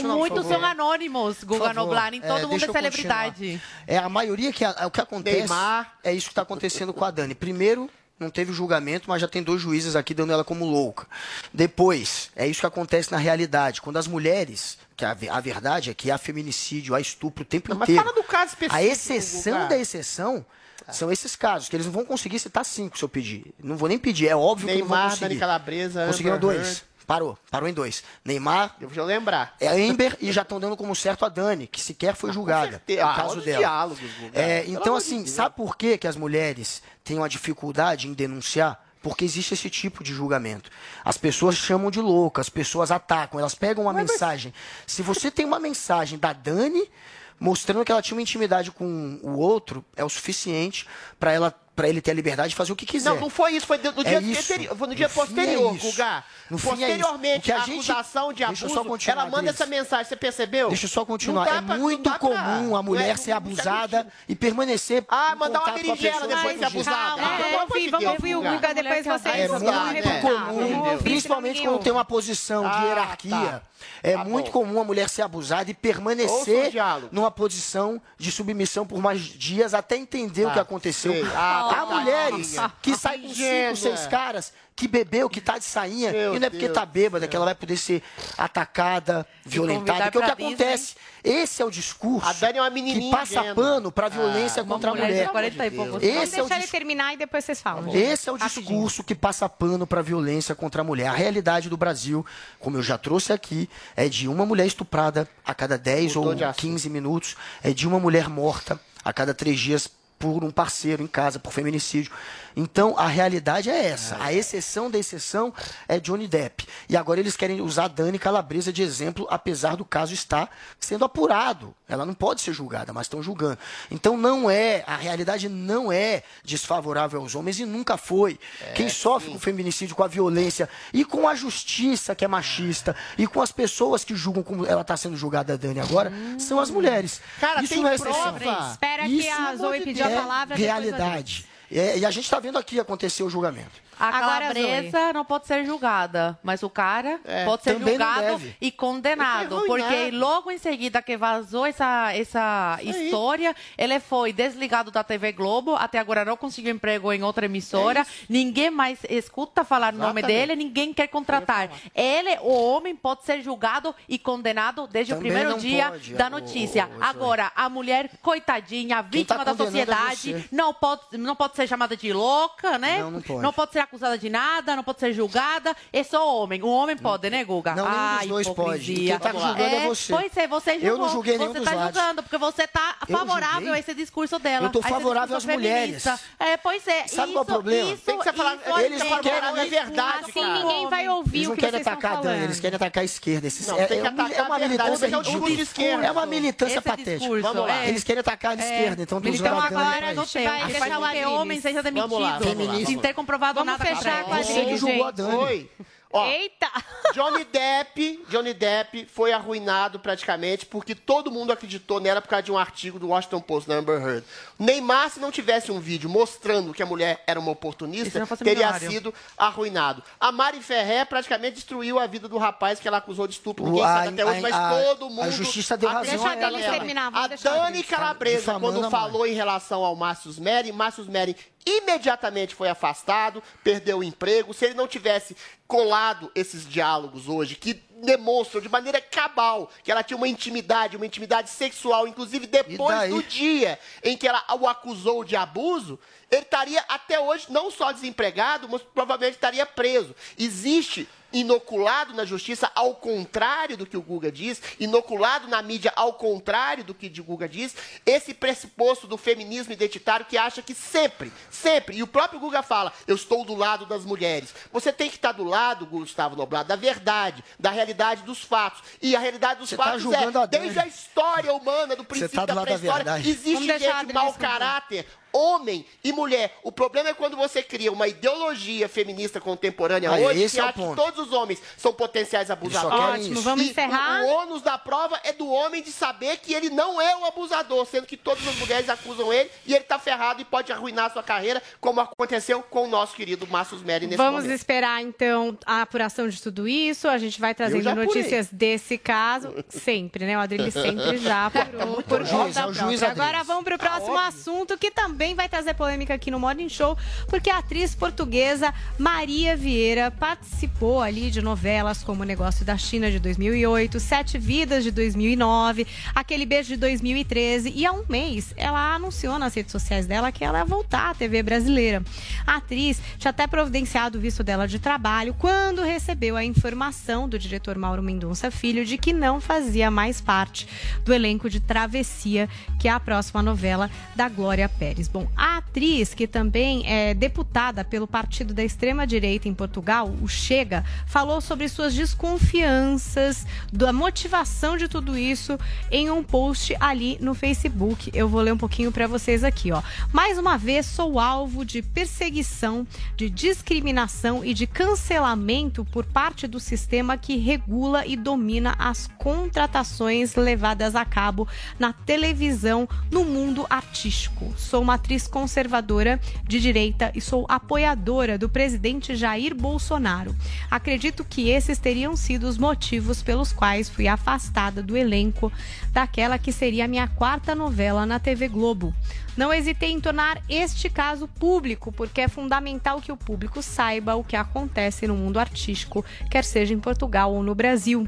muitos são anônimos, Guga. Noblar, em todo
É,
mundo é celebridade.
continuar. É, a maioria que a- o que acontece
Neymar.
é isso que está acontecendo com a Dani. Primeiro, não teve julgamento, mas já tem dois juízes aqui dando ela como louca. Depois, é isso que acontece na realidade. Quando as mulheres, que a, ve- a verdade é que há feminicídio, há estupro o tempo
Mas
inteiro.
fala do caso específico.
A exceção da exceção são esses casos, que eles não vão conseguir citar cinco se eu pedir. Não vou nem pedir, é óbvio que não vão
Neymar,
conseguir.
Dani Calabresa,
Conseguiram dois. Parou, parou em dois. Neymar,
eu lembrar.
é a Amber e já estão dando como certo a Dani, que sequer foi julgada.
certeza.
No
Ah,
caso dela.
diálogos.
É, então,
de
assim,
Deus.
sabe por que, que as mulheres têm uma dificuldade em denunciar? Porque existe esse tipo de julgamento. As pessoas chamam de louca, as pessoas atacam, elas pegam uma mensagem. Se você tem uma mensagem da Dani mostrando que ela tinha uma intimidade com o outro, é o suficiente para ela para ele ter a liberdade de fazer o que quiser.
Não, não foi isso, foi no
É
dia,
isso.
anterior, foi no dia
No é
posterior. Guga.
No é
Posteriormente,
que a
a,
gente-
acusação de abuso, ela manda
Cris.
essa mensagem, você percebeu?
Deixa eu só continuar. É
pra-
muito
não dá pra-
comum a mulher
é-
ser abusada e permanecer.
Ah, mandar uma
contato com a
berinjela
pessoa
depois de abusada. Ah,
É, enfim,
de
vamos ouvir o
Guga.
Depois vocês
que
É muito comum,
Vamos ouvir,
principalmente quando tem uma posição de
Ah,
hierarquia.
tá.
É
Tá
muito comum a mulher ser abusada e permanecer numa posição de submissão por mais dias até entender o que
Ah,
aconteceu.
Ah,
Há
tá,
mulheres
tá.
que saem com cinco, seis caras, que bebeu, que tá de sainha,
Meu
e não é porque
Deus
tá bêbada que ela vai poder ser atacada, violentada,
convidar
que é o que
Disney.
acontece. Esse é o discurso
A Dani é uma
que
menininha
passa
ingênua.
pano pra violência
Ah,
contra a
mulher de
mulher.
40 e poucos
Vamos
Esse é o
deixar ele
discurso.
terminar e depois vocês falam.
Esse é o
Rapidinho.
discurso que passa pano para a violência contra a mulher. A realidade do Brasil, como eu já trouxe aqui, é de uma mulher estuprada a cada 10
Mudou
ou
de assunto.
15 minutos, é de uma mulher morta a cada três dias
por um parceiro em casa, por feminicídio. Então, a realidade é essa. A exceção da exceção é Johnny Depp. E agora eles querem usar Dani Calabresa de exemplo, apesar do caso estar sendo apurado. Ela não pode ser julgada, mas estão julgando. Então, não é, a realidade não é desfavorável aos homens e nunca foi. Quem sofre com o feminicídio, com a violência e com a justiça que é machista e com as pessoas que julgam como ela está sendo julgada, a Dani, agora, são as mulheres.
Cara,
Isso
tem
não é exceção.
prova.
Espera que a
Isso
Zoe pediu a
é
palavra. Dani.
realidade. É, e a gente está vendo aqui acontecer o julgamento.
A
Agora,
calabresa não pode ser julgada, mas o cara
É,
pode ser julgado e condenado.
Foi
Porque
arruinado.
logo em seguida que vazou essa, essa história, ele foi desligado da TV Globo, até agora não conseguiu emprego em outra emissora, ninguém mais escuta falar o nome dele, ninguém quer contratar. Ele, o homem, pode ser julgado e condenado desde
Também
o primeiro dia
pode,
da notícia.
ô, Zoe.
Agora, a mulher, coitadinha, vítima da
condenando é
sociedade, não pode, não pode ser chamada de louca, né?
Não, não pode.
Não pode ser acusada de nada, não pode ser julgada. É só homem. O homem pode, né, Guga?
Não, nenhum dos dois pode.
hipocrisia.
Quem tá julgando é você.
Pois é, você julgou.
Eu não julguei nenhum
Você
dos
tá
lados.
julgando, porque você tá favorável a esse discurso dela.
Eu tô
a
favorável às mulheres.
É, pois é.
Sabe
isso,
qual é o problema?
Isso,
Tem que você falar-
isso
eles
é
não querem, é verdade,
Assim ninguém vai ouvir
Eles
o que
querem
vocês estão
atacar a
falando.
Dani, eles querem atacar a esquerda. Esse-
Não,
é,
tem que
é
atacar
é uma
a
militância ridícula.
discurso de esquerda.
É uma militância
Esse
patética.
discurso,
Vamos lá.
é.
Eles querem atacar a esquerda, então estão
Então
a
agora a gente vai
Deixa
deixar
o
homem seja demitido. Sem ter comprovado
Vamos
nada
fechar
contra
com a.
Você que
Gente,
julgou a Dani.
Oi. Ó,
Eita!
Johnny Depp, Johnny Depp foi arruinado praticamente porque todo mundo acreditou nela por causa de um artigo do Washington Post na Amber Heard. Neymar, se não tivesse um vídeo mostrando que a mulher era uma oportunista, teria
milionário.
sido arruinado. A Mari Ferrer praticamente destruiu a vida do rapaz que ela acusou de estupro. Ninguém
a-
sabe até hoje,
a-
mas
a-
todo
a
mundo.
justiça deu razão
acredita
a ela
nela.
terminar, vamos
A Dani. Calabresa, quando
a
falou em relação ao Márcio Meri, Márcio Meri imediatamente foi afastado, perdeu o emprego. Se ele não tivesse colado esses diálogos hoje, que demonstram de maneira cabal que ela tinha uma intimidade, uma intimidade sexual, inclusive depois do dia em que ela o acusou de abuso, ele estaria até hoje não só desempregado, mas provavelmente estaria preso. Existe inoculado na justiça ao contrário do que o Guga diz, inoculado na mídia ao contrário do que o Guga diz, esse pressuposto do feminismo identitário que acha que sempre, sempre, e o próprio Guga fala, eu estou do lado das mulheres. Você tem que estar do lado, Gustavo Noblado, da verdade, da realidade dos fatos. E a realidade dos
Você tá
fatos
julgando
é,
a
desde a história humana, do princípio
tá do
da pré-história, existe gente
Adriles
mau caráter, homem e mulher. O problema é quando você cria uma ideologia feminista contemporânea
Aí,
hoje
esse
que
é o
acha que todos os homens são potenciais abusadores.
Ótimo,
isso.
vamos
E
encerrar.
O, o ônus da prova é do homem de saber que ele não é o abusador, sendo que todas as mulheres acusam ele e ele tá ferrado e pode arruinar a sua carreira, como aconteceu com o nosso querido Márcio Meri nesse
Vamos
momento.
esperar, então, a apuração de tudo isso. A gente vai trazendo notícias desse caso. Sempre, né? O Adriles sempre já apurou por
É o juiz, é o juiz.
Agora vamos para o próximo assunto, que também vai trazer polêmica aqui no Morning Show, porque a atriz portuguesa Maria Vieira participou ali de novelas como O Negócio da China de 2008, Sete Vidas de 2009, Aquele Beijo de 2013 e há um mês ela anunciou nas redes sociais dela que ela ia voltar à TV brasileira. A atriz tinha até providenciado o visto dela de trabalho quando recebeu a informação do diretor Mauro Mendonça Filho de que não fazia mais parte do elenco de Travessia, que é a próxima novela da Glória Pérez. A atriz, que também é deputada pelo partido da extrema-direita em Portugal, o Chega, falou sobre suas desconfianças, da motivação de tudo isso em um post ali no Facebook. Eu vou ler um pouquinho para vocês aqui, ó. Mais uma vez sou alvo de perseguição, de discriminação e de cancelamento por parte do sistema que regula e domina as contratações levadas a cabo na televisão no mundo artístico. Sou uma atriz conservadora de direita e sou apoiadora do presidente Jair Bolsonaro. Acredito que esses teriam sido os motivos pelos quais fui afastada do elenco daquela que seria a minha quarta novela na TV Globo. Não hesitei em tornar este caso público, porque é fundamental que o público saiba o que acontece no mundo artístico, quer seja em Portugal ou no Brasil.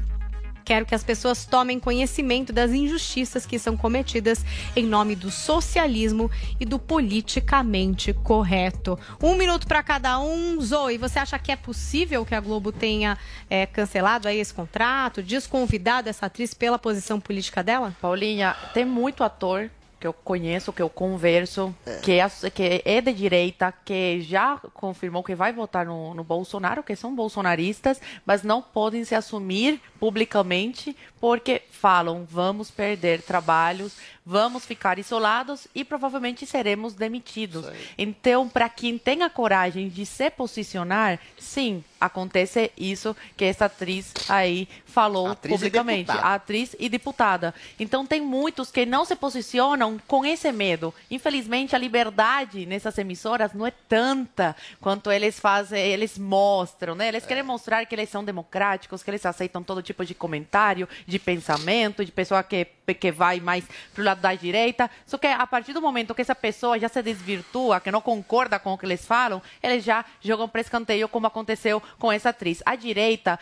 Quero que as pessoas tomem conhecimento das injustiças que são cometidas em nome do socialismo e do politicamente correto. Um minuto para cada um. Zoe, você acha que é possível que a Globo tenha é, cancelado aí esse contrato, desconvidado essa atriz pela posição política dela?
Paulinha, tem muito ator que eu conheço, que eu converso, que, é, que é de direita, que já confirmou que vai votar no, no Bolsonaro, que são bolsonaristas, mas não podem se assumir publicamente porque falam vamos perder trabalhos, vamos ficar isolados e provavelmente seremos demitidos. Então, para quem tem a coragem de se posicionar, sim, acontece isso que essa atriz aí falou
Atriz
publicamente,
deputada.
atriz e diputada. Então tem muitos que não se posicionam com esse medo. Infelizmente a liberdade nessas emissoras não é tanta quanto eles fazem, eles mostram, né? Eles querem mostrar que eles são democráticos, que eles aceitam todo tipo de comentário, de pensamento, de pessoa que que vai mais pro lado da direita. Só que a partir do momento que essa pessoa já se desvirtua, que não concorda com o que eles falam, eles já jogam para escanteio, como aconteceu com essa atriz. A direita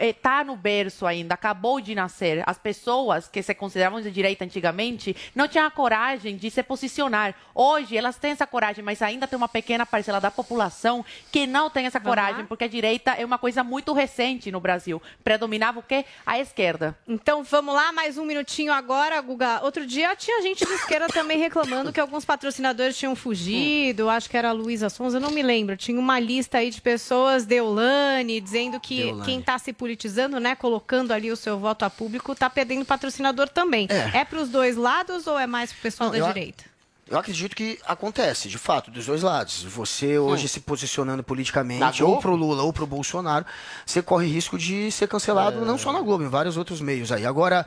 está no berço ainda, acabou de nascer. As pessoas que se consideravam de direita antigamente não tinham a coragem de se posicionar. Hoje elas têm essa coragem, mas ainda tem uma pequena parcela da população que não tem essa coragem, porque a direita é uma coisa muito recente no Brasil. Predominava o quê? A esquerda.
Então vamos lá, mais um minutinho agora, Guga. Outro dia tinha gente de esquerda também reclamando que alguns patrocinadores tinham fugido. Acho que era a Luísa Sonza, eu não me lembro. Tinha uma lista aí de pessoas, Deolane, dizendo que
Deolane.
quem está se politizando, né, colocando ali o seu voto a público, está perdendo patrocinador também. É,
É.
para os dois lados ou é mais pro pessoal
Não,
da
eu
direita?
Eu acredito que acontece, de fato, dos dois lados. Você hoje
Hum.
se posicionando
Na
politicamente, ou pro Lula ou pro Bolsonaro, você corre risco de ser cancelado, não só na Globo, em vários outros meios aí. Agora,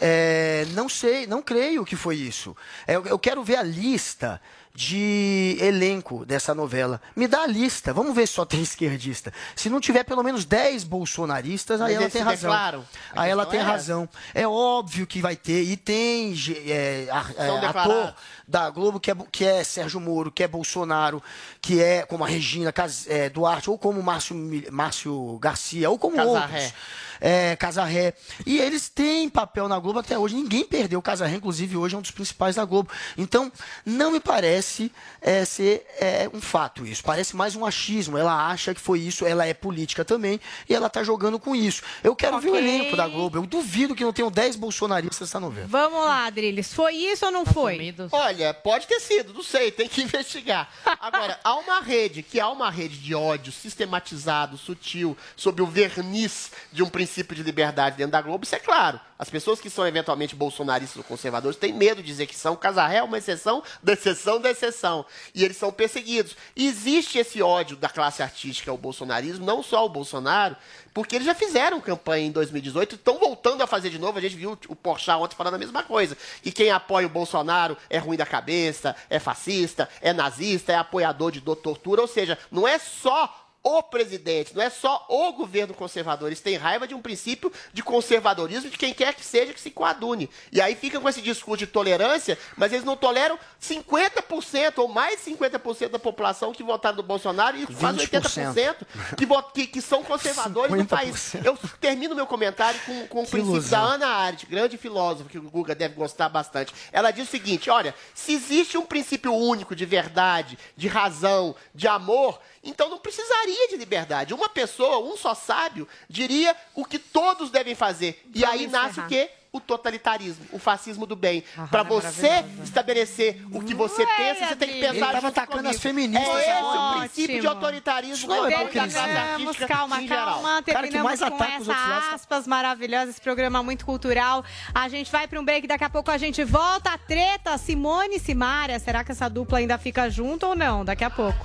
é, não sei, não creio que foi isso. É, eu, eu quero ver a lista de elenco dessa novela. Me dá a lista, vamos ver se só tem esquerdista. Se não tiver pelo menos 10 bolsonaristas, aí
Mas
ela tem
se
razão.
declaram.
Aí ela tem
é
razão. É óbvio que vai ter, e tem é, é, ator da Globo que é, que é Sérgio Moro, que é Bolsonaro, que é como a Regina é, Duarte, ou como Márcio, Márcio Garcia, ou como
Casarré.
outros. É, Casarré. E eles têm papel na Globo até hoje. Ninguém perdeu o Casarré, inclusive hoje é um dos principais da Globo. Então, não me parece é, ser é, um fato isso. Parece mais um achismo. Ela acha que foi isso, ela é política também, e ela tá jogando com isso. Eu quero ver o elenco da Globo. Eu duvido que não tenham 10 bolsonaristas nessa novela.
Vamos lá, Adriles. Foi isso ou não foi?
Olha, pode ter sido, não sei, tem que investigar. Agora, há uma rede, que há uma rede de ódio sistematizado, sutil, sob o verniz de um princípio de liberdade dentro da Globo, isso é claro. As pessoas que são eventualmente bolsonaristas ou conservadores têm medo de dizer que são. Casarré é uma exceção da exceção da exceção. E eles são perseguidos. E existe esse ódio da classe artística ao bolsonarismo, não só ao Bolsonaro, porque eles já fizeram campanha em 2018 e estão voltando a fazer de novo. A gente viu o Porchat ontem falando a mesma coisa. Que quem apoia o Bolsonaro é ruim da cabeça, é fascista, é nazista, é apoiador de tortura. Ou seja, não é só o presidente, não é só o governo conservador. Eles têm raiva de um princípio de conservadorismo de quem quer que seja que se coadune. E aí ficam com esse discurso de tolerância, mas eles não toleram 50% ou mais de 50% da população que votaram no Bolsonaro e quase 80% que, que, que são conservadores no país.
50%.
Eu termino meu comentário com, com o
Que
princípio da Ana Arendt, grande filósofa, que o Guga deve gostar bastante. Ela diz o seguinte: olha, se existe um princípio único de verdade, de razão, de amor, então não precisaria de liberdade. Uma pessoa, um só sábio, diria o que todos devem fazer. E
Vamos
aí nasce
encerrar.
o quê? O totalitarismo, o fascismo do bem. Para
é
você estabelecer o que você
Ué,
pensa, você tem que pensar
Ele tava
junto
atacando
comigo.
as feministas
É esse
agora.
o princípio de
Ótimo.
autoritarismo
não é.
Terminamos, calma, calma.
Cara que
Terminamos
mais
com essa
lados.
aspas maravilhosas, esse programa muito cultural. A gente vai para um break, daqui a pouco a gente volta. A treta, Simone e Simária. Será que essa dupla ainda fica junto ou não? Daqui a pouco.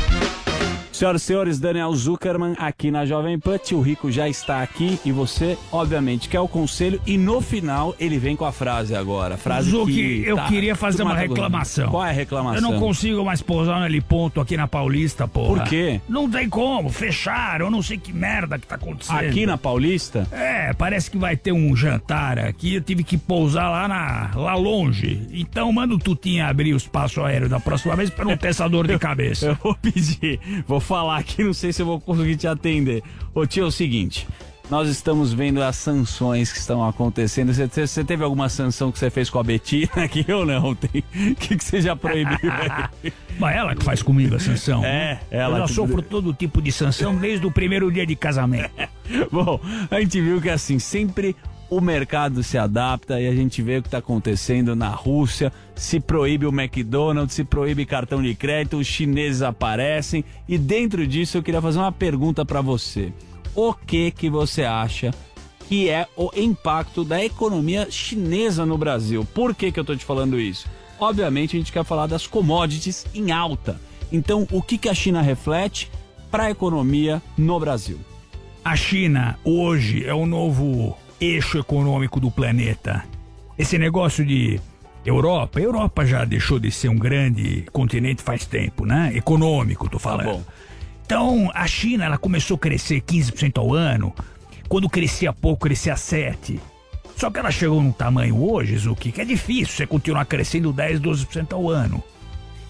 Senhoras e senhores, Daniel Zuckerman aqui na Jovem Pan. Tio Rico já está aqui e você, obviamente, quer o conselho. E no final ele vem com a frase agora. Frase
Zuki,
que
eu
tá-
queria fazer uma reclamação.
Qual é a reclamação?
Eu não consigo mais pousar naquele ponto aqui na Paulista, porra.
Por quê?
Não tem como, fecharam, eu não sei que merda que tá acontecendo.
Aqui na Paulista?
É, parece que vai ter um jantar aqui, eu tive que pousar lá, na, lá longe. Então manda o Tutinha abrir o espaço aéreo da próxima vez pra não ter essa dor de cabeça.
Eu vou pedir, vou falar aqui, não sei se eu vou conseguir te atender. Ô tio, é o seguinte, nós estamos vendo as sanções que estão acontecendo. Você, você- teve alguma sanção que você fez com a Betina aqui ou não? Tem- O que, que você já proibiu aí?
Mas ela que faz comigo a sanção.
É,
né?
ela
Eu já sofro todo tipo de sanção desde o primeiro dia de casamento.
Bom, a gente viu que assim, sempre o mercado se adapta e a gente vê o que está acontecendo na Rússia. Se proíbe o McDonald's, se proíbe cartão de crédito, os chineses aparecem. E dentro disso eu queria fazer uma pergunta para você. O que que você acha que é o impacto da economia chinesa no Brasil? Por que que eu tô te falando isso? Obviamente a gente quer falar das commodities em alta. Então, o que que a China reflete para a economia no Brasil?
A China hoje é o novo eixo econômico do planeta. Esse negócio de Europa, a Europa já deixou de ser um grande continente faz tempo, né? Econômico, tô falando.
bom.
Então, a China, ela começou a crescer 15% ao ano. Quando crescia pouco, crescia 7%. Só que ela chegou num tamanho hoje, Zuki, que é difícil você continuar crescendo 10, 12% ao ano.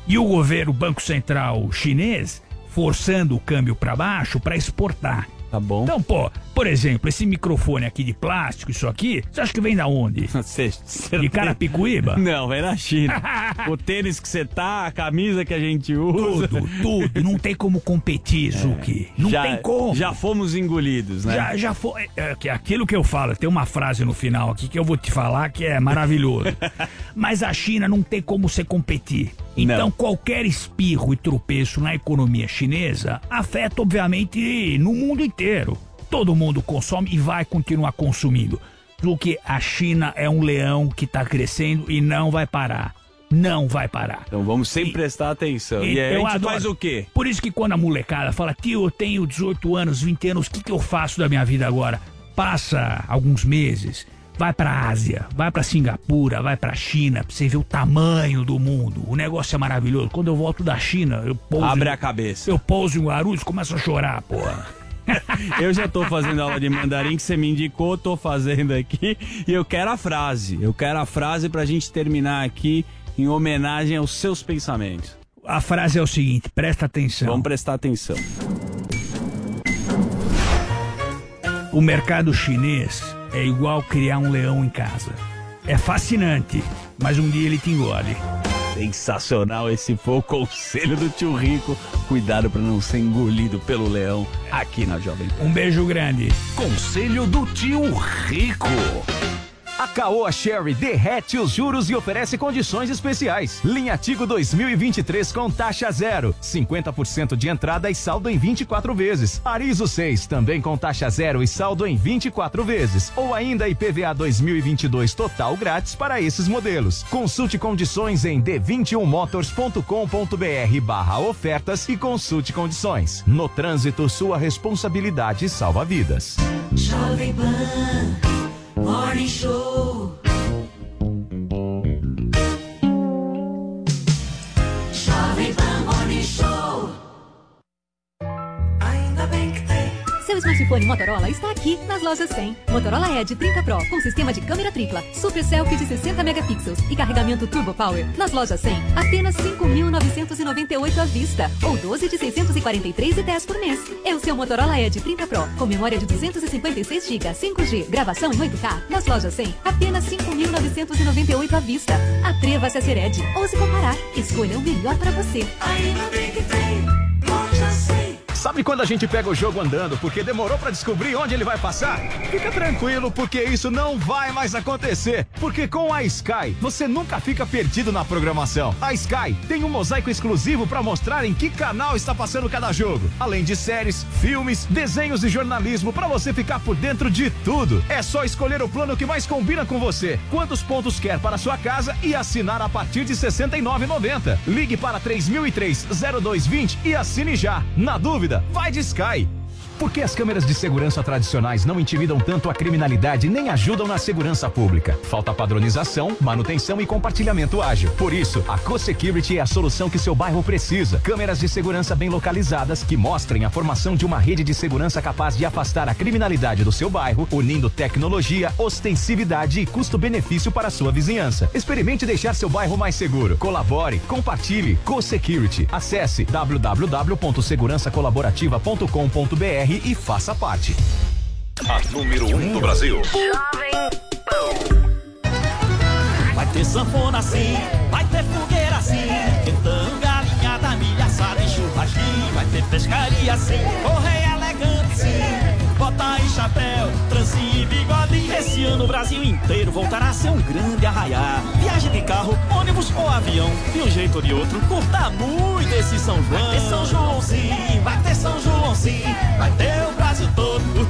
E o governo, o Banco Central chinês, forçando o câmbio para baixo para exportar.
Tá bom.
Então, pô, por exemplo, esse microfone aqui de plástico, isso aqui, você acha que vem da onde? de Carapicuíba?
Não, vem da China. o tênis que você tá, a camisa que a gente usa.
Tudo, tudo. Não tem como competir, Zuki. Não
já,
tem como.
Já fomos engolidos, né?
Já, já foi. É, que aquilo que eu falo, tem uma frase no final aqui que eu vou te falar que é maravilhoso. Mas a China não tem como você competir. Então,
Não.
qualquer espirro e tropeço na economia chinesa afeta, obviamente, no mundo inteiro. Todo mundo consome e vai continuar consumindo. Porque a China é um leão que está crescendo e não vai parar. Não vai parar.
Então vamos sempre prestar atenção. E, aí a
eu
gente
adoro.
faz o quê?
Por isso que quando a molecada fala, tio, eu tenho 18 anos, 20 anos, o que, que eu faço da minha vida agora? Passa alguns meses, vai pra Ásia, vai pra Singapura, vai pra China, pra você ver o tamanho do mundo. O negócio é maravilhoso. Quando eu volto da China, eu pouso.
Abre
em-
a cabeça.
Eu pouso em Guarulhos e começo a chorar, porra.
Eu já tô fazendo aula de mandarim que você me indicou, tô fazendo aqui. E eu quero a frase. Eu quero a frase pra gente terminar aqui em homenagem aos seus pensamentos.
A frase é o seguinte, presta atenção.
Vamos prestar atenção.
O mercado chinês é igual criar um leão em casa. É fascinante, mas um dia ele te engole.
Sensacional, esse foi o conselho do tio Rico. Cuidado pra não ser engolido pelo leão aqui na Jovem Pan.
Um beijo grande.
Conselho do tio Rico. A Caoa Sherry derrete os juros e oferece condições especiais. Linha Tigo 2023 com taxa zero, 50% de entrada e saldo em 24 vezes. Arizo 6 também com taxa zero e saldo em 24 vezes. Ou ainda IPVA 2022 total grátis para esses modelos. Consulte condições em d21motors.com.br barra ofertas e consulte condições. No trânsito, sua responsabilidade salva vidas.
Jovem Pan Morning Show.
Smartphone Motorola está aqui nas lojas 100. Motorola Edge 30 Pro com sistema de câmera tripla, super selfie de 60 megapixels e carregamento Turbo Power. Nas lojas 100, apenas 5.998 à vista ou 12 de 643,10 por mês. É o seu Motorola Edge 30 Pro com memória de 256 GB, 5G, gravação em 8K. Nas lojas 100, apenas 5.998 à vista. Atreva-se a ser Edge. Ouse comparar. Escolha o melhor para você.
Ainda bem que tem. Loja 100.
Sabe quando a gente pega o jogo andando porque demorou pra descobrir onde ele vai passar? Fica tranquilo, porque isso não vai mais acontecer. Porque com a Sky, você nunca fica perdido na programação. A Sky tem um mosaico exclusivo pra mostrar em que canal está passando cada jogo. Além de séries, filmes, desenhos e jornalismo pra você ficar por dentro de tudo. É só escolher o plano que mais combina com você. Quantos pontos quer para sua casa e assinar a partir de R$ 69,90. Ligue para 3003-0220 e assine já. Na dúvida, vai de Sky. Porque as câmeras de segurança tradicionais não intimidam tanto a criminalidade nem ajudam na segurança pública. Falta padronização, manutenção e compartilhamento ágil. Por isso, a Co-Security é a solução que seu bairro precisa. Câmeras de segurança bem localizadas que mostrem a formação de uma rede de segurança capaz de afastar a criminalidade do seu bairro, unindo tecnologia, ostensividade e custo-benefício para a sua vizinhança. Experimente deixar seu bairro mais seguro. Colabore, compartilhe. Co-Security. Acesse www.segurançacolaborativa.com.br e faça parte. A número 1 um do Brasil.
Vai ter sanfona sim, vai ter fogueira sim, quentão, galinhada, milha assada e churrasquinho. Vai ter pescaria sim, correia elegante sim, bota e chapéu, trancinha e bigode. Esse ano o Brasil inteiro voltará a ser um grande arraiar. Viagem de carro, ônibus ou avião, de um jeito ou de outro, curta muito esse São João. Vai ter São João sim, vai ter São João sim, vai ter o Brasil todo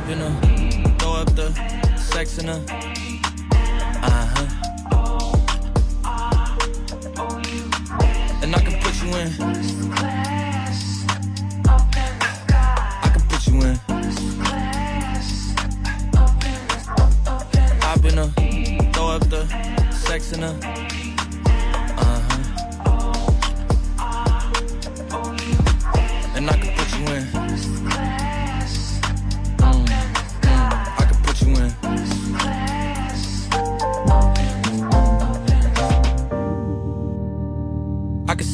Hop her, throw up the sex in her. Uh huh. And I can put you in. I can put you in. Throw up the sex in her.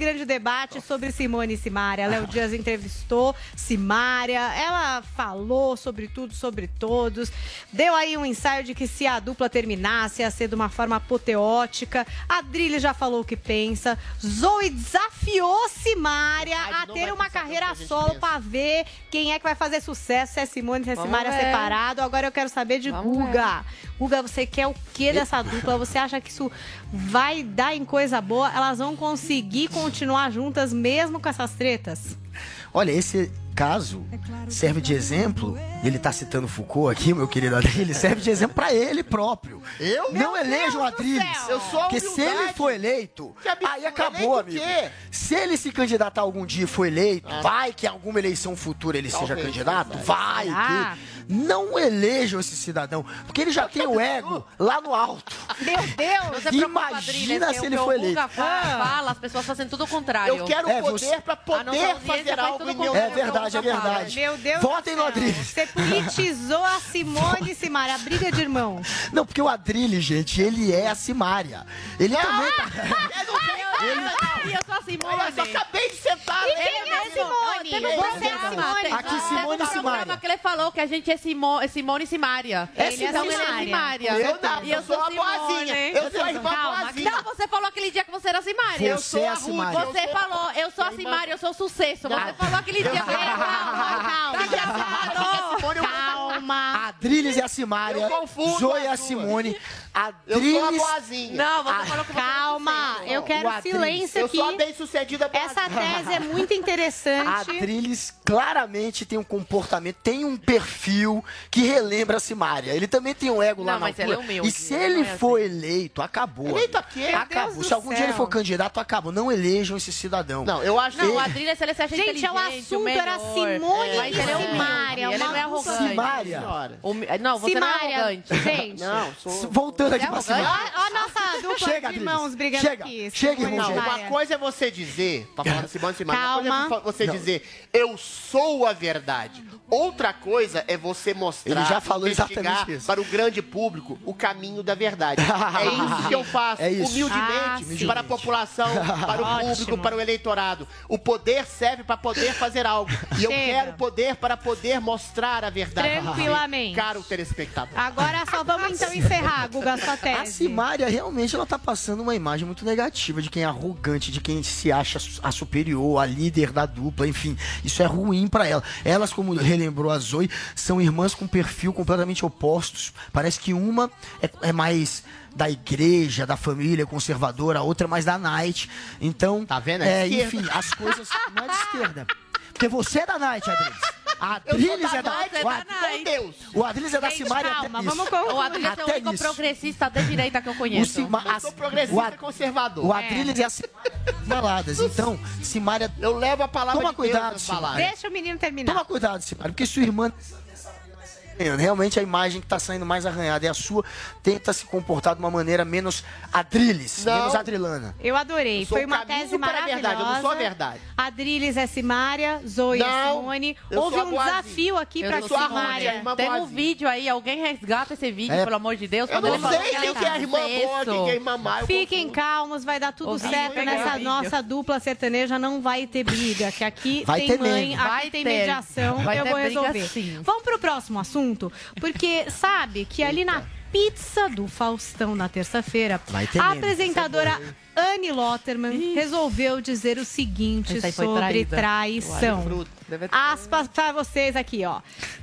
Grande debate sobre Simone e Simária. Léo Dias entrevistou Simária, ela falou sobre tudo, sobre todos, deu aí um ensaio de que se a dupla terminasse ia ser de uma forma apoteótica. A Drilly já falou o que pensa. Zoe desafiou Simária a ter uma carreira solo para ver quem é que vai fazer sucesso, se é Simone, se é Simária
ver.
separado. Agora eu quero saber de
Vamos
Guga. Guga, você quer o que dessa dupla? Você acha que isso vai dar em coisa boa? Elas vão conseguir continuar juntas mesmo com essas tretas?
Olha, esse caso serve de exemplo, ele tá citando Foucault aqui, meu querido Adriles, serve de exemplo pra ele próprio.
Eu?
Não
Meu
eleja o Adriles.
Eu sou a
Porque se ele for eleito, aí acabou,
eleito o
amigo.
quê?
Se ele se candidatar algum dia e for eleito,
Ah.
vai que em alguma eleição futura ele seja
Talvez,
candidato?
talvez.
Vai.
Será?
que- Não elejam esse cidadão, porque ele já tem o ego lá no alto.
Meu Deus!
Preocupa,
Imagina
Adriles, que
se ele for eleito.
fa- fala, as pessoas fazem tudo o contrário.
Eu quero
É,
poder
você-
pra
A nossa
poder fazer
faz
algo em meu.
É verdade, é
Guga fala.
verdade.
Meu Deus
Votem no
céu.
Adriles.
Você politizou a Simone e Simária, a briga de irmãos.
Não, porque o Adrilles, gente, ele é a Simária. Ele também tá...
Eu não tenho
Ai, eu sou a Simone.
Olha só, acabei de sentar.
Você é a Simone.
Aqui, Simone e Simária.
que ele falou que a gente é Simo, é Simone e Simária.
É
Ele então ele é
Simária.
Simária.
Eu não,
e eu
eu sou
sou
a
Simone.
boazinha. Eu sou a irmã
Calma.
boazinha.
Não, você falou aquele dia que você era Simária.
Você é a Simária.
Você falou, eu sou a Simária, eu sou sucesso. Você falou aquele dia
Calma, calma.
A Drilis e a Simária.
Eu
Zoe e a Simone. A
Eu sou a
Drilis.
boazinha.
Não, você falou que você
Calma, eu quero
O Adriles.
silêncio
Eu
aqui.
sou a bem-sucedida boazinha.
Essa tese é muito
A
interessante.
Drilis claramente tem um comportamento, tem um perfil que relembra a Simária. Ele também tem um ego lá
Não,
na
mas ele é
altura.
humilde,
E se
ele
ele
é
for eleito, acabou.
Eleito a quê?
Acabou. Se algum dia ele
céu.
for candidato, acabou. Não elejam esse cidadão.
Não, eu acho
Não, o
que...
Adrilha, se ele se acha
Gente,
inteligente,
o assunto
melhor.
era Simone
Mas
e
ele é
Simária,
Ele não é arrogante.
Simária.
Não, você não é arrogante.
gente.
Não, sou...
Voltando aqui
Você é
pra.
Ó, a nossa dupla
Chega,
de
Adriles.
irmãos brigando
Chega.
aqui.
Chega,
Simone
irmão.
Não, uma coisa é você dizer, pra falar da Simone Simaria, uma
Calma.
coisa é você
Não.
dizer, eu sou a verdade. Outra coisa é você mostrar,
Ele já falou exatamente isso.
para o grande público o caminho da verdade. é isso que eu faço,
É
humildemente,
Ah,
para a população, para o
Ótimo.
público, para o eleitorado. O poder serve para poder fazer algo. E eu quero poder para poder mostrar a verdade.
Tranquilamente.
Caro telespectador.
Agora só vamos então encerrar, Guga, sua
A
tese.
Simária realmente ela tá passando uma imagem muito negativa de quem é arrogante, de quem se acha a superior, a líder da dupla, enfim. Isso é ruim pra ela. Elas, como relembrou a Zoe, são irmãs com perfil completamente opostos. Parece que uma é, é mais da igreja, da família conservadora, a outra é mais da night. Então,
Tá vendo? É
É, enfim, as coisas não é de esquerda. Porque você é da night, Adriles. A
Eu
Adriles é da, o
com Deus.
o Adriles é da Simária
calma,
até
vamos com-
O Adrilha é o único progressista de direita que eu
O
conheço.
Sima-
Eu
as-
sou progressista
o Ad-
conservador.
O Adriles e a Simária baladas. Então, Simária,
Eu levo a palavra
Toma
de Deus
cuidado,
nas
Simária.
Deixa o menino terminar.
toma cuidado, Simária, porque sua irmã Realmente a imagem que tá saindo mais arranhada é a sua. Tenta se comportar de uma maneira menos adriles,
Não.
menos adrilana.
Eu adorei.
Eu
Foi
o
uma tese
para a
maravilhosa.
verdade, eu não sou a verdade.
Adriles é Simária, Zoe é
Não,
Simone.
eu
Houve um desafio aqui
Eu
pra
sou a
Simária.
Tem um vídeo aí, alguém resgata esse vídeo,
É.
pelo amor de Deus.
Eu não sei
que ela
quem que é a irmã boa, quem que é a irmã má.
Fiquem
confundo.
calmos, vai dar tudo
Ouvi
certo nessa
vídeo.
nossa dupla sertaneja. Não vai ter briga, que aqui
Vai
tem
ter
mãe, aqui
Vai
tem
ter.
mediação.
Vai
eu vou resolver. Vamos pro próximo assunto, porque sabe que ali na pizza do Faustão na terça-feira, a
meme.
apresentadora Anne Lotterman resolveu dizer o seguinte sobre traição.
Fruto.
Deve ter-
Aspas pra vocês aqui, ó.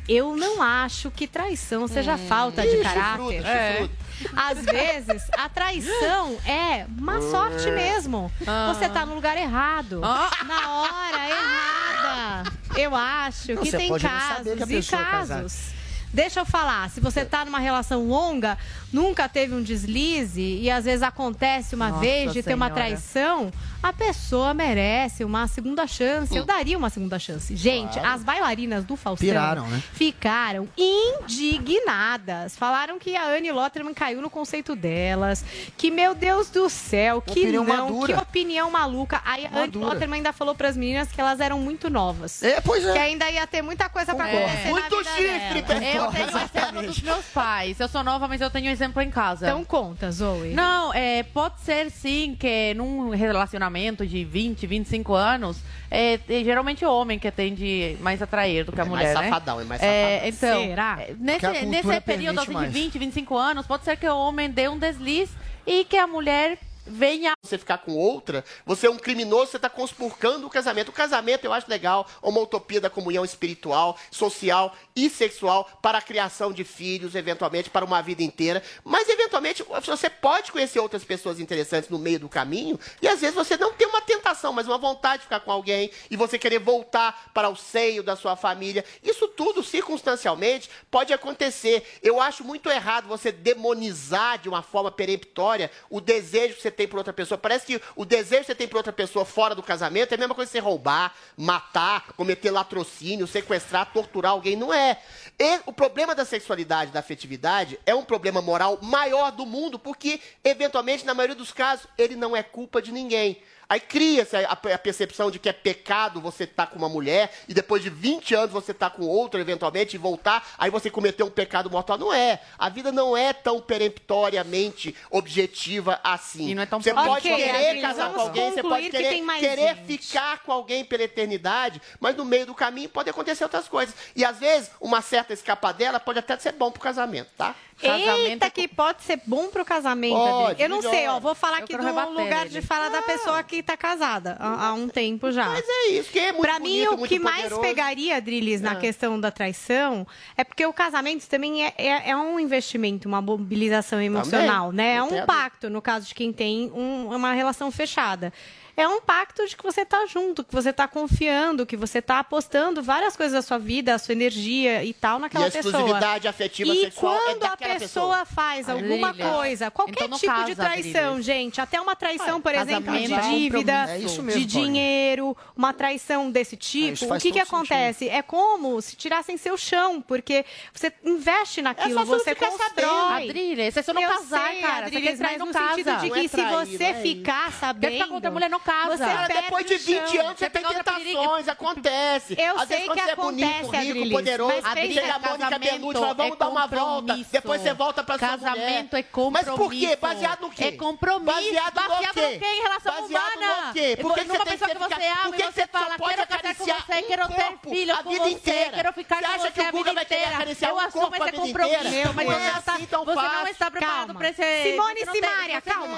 Eu não acho que traição seja
Hum.
falta de
Ih,
caráter.
chifrudo,
É.
Às vezes, a traição é má sorte mesmo.
Ah.
Você tá no lugar errado.
Ah.
Na hora errada. Eu acho
Não,
que tem casos e
é casada.
casos. Deixa eu falar, se você tá numa relação longa, nunca teve um deslize e às vezes acontece uma
Nossa
vez de ter uma
Senhora.
traição, a pessoa merece uma segunda chance. Eu daria uma segunda chance. Gente, as bailarinas do Faustão
Piraram, né?
ficaram indignadas. Falaram que a Anne Lotterman caiu no conceito delas. Que, meu Deus do céu, que
Opinião
não,
madura.
que opinião maluca. Aí a Anne. Lotterman ainda falou pras meninas que elas eram muito novas.
É, pois
Que
é.
ainda ia ter muita coisa pra
Concordo.
acontecer
Muito
na vida
chifre,
dela.
Eu tenho exemplo dos meus pais. Eu sou nova, mas eu tenho um exemplo em casa.
Então conta, Zoe.
Não, é, pode ser sim que num relacionamento de 20, 25 anos, é, é geralmente o homem que tende mais a atrair do que a
É mais
mulher, né?
safadão, é mais
É, então,
Será?
é, nesse, nesse período assim, de
mais.
20, 25 anos, pode ser que o homem dê um deslize e que a mulher venha
você ficar com outra, você é um criminoso, você está conspurcando o casamento. O casamento eu acho legal, uma utopia da comunhão espiritual, social e sexual para a criação de filhos, eventualmente para uma vida inteira. Mas eventualmente você pode conhecer outras pessoas interessantes no meio do caminho e às vezes você não tem uma tentação, mas uma vontade de ficar com alguém e você querer voltar para o seio da sua família. Isso tudo circunstancialmente pode acontecer. Eu acho muito errado você demonizar de uma forma peremptória o desejo que você tem por outra pessoa. Parece que o desejo que você tem por outra pessoa fora do casamento é a mesma coisa que você roubar, matar, cometer latrocínio, sequestrar, torturar alguém. Não é. E o problema da sexualidade, da afetividade, é um problema moral maior do mundo, porque, eventualmente, na maioria dos casos, ele não é culpa de ninguém. Aí cria-se a, a, percepção de que é pecado você estar tá com uma mulher e depois de 20 anos você estar tá com outra, eventualmente, e voltar, aí você cometeu um pecado mortal. Não é. A vida não é tão peremptoriamente objetiva assim.
E não é tão
Você pode
okay,
querer casar com alguém, você pode querer,
que
querer ficar com alguém pela eternidade, mas no meio do caminho pode acontecer outras coisas. E às vezes, uma certa escapadela pode até ser bom pro casamento, tá?
Casamento Eita, é que pode ser bom pro casamento.
Pode,
eu não
melhor.
sei, ó. Vou falar
eu
aqui do lugar
ele.
de fala ah, da pessoa que tá casada há, há, um tempo já. Mas
é isso, que é muito
Pra
bonito,
mim,
o
que
poderoso.
mais pegaria, Drilis, na
ah.
questão da traição, é porque o casamento também é, é, é um investimento, uma mobilização emocional, né? É um pacto, no caso de quem tem um, uma relação fechada é um pacto de que você está junto, que você está confiando, que você está apostando várias coisas da sua vida, a sua energia e tal naquela pessoa.
E a
pessoa.
exclusividade afetiva
e
sexual é
quando a pessoa,
pessoa.
faz alguma coisa, qualquer
então,
tipo
caso,
de traição, gente, até uma traição, por exemplo, de
é
dívida,
é mesmo,
de dinheiro, uma traição desse é, tipo,
é,
o que que acontece? É como se tirassem seu chão, porque você investe naquilo,
você
constrói.
Adrília, se você não
Eu
casar,
sei,
cara, Adrília,
você
quer trair,
no sentido casa.
de
que se você ficar sabendo...
Quer ficar com outra mulher, não casa.
Você
Cara, depois de 20
chão,
anos você tem tentações, acontece.
Eu
Às
sei
vezes,
que
você acontece, é bonito, rico, poderoso,
mas
chega a Mônica Bellucci, fala, vamos
é
dar uma volta. Depois você volta pra sua
Casamento
mulher.
é compromisso.
Mas por quê? Baseado no quê?
É compromisso.
Baseado,
baseado
no quê?
em relação
baseado
humana.
no quê? Por que você
pessoa
que
você
ficar...
ama,
que você
fala, quero casar com você, quero ter filho com você, quero ficar com você a vida inteira. Eu assumo esse compromisso, mas
é
tá
assim
você não está preparado pra esse...
Simone e
Simária,
calma.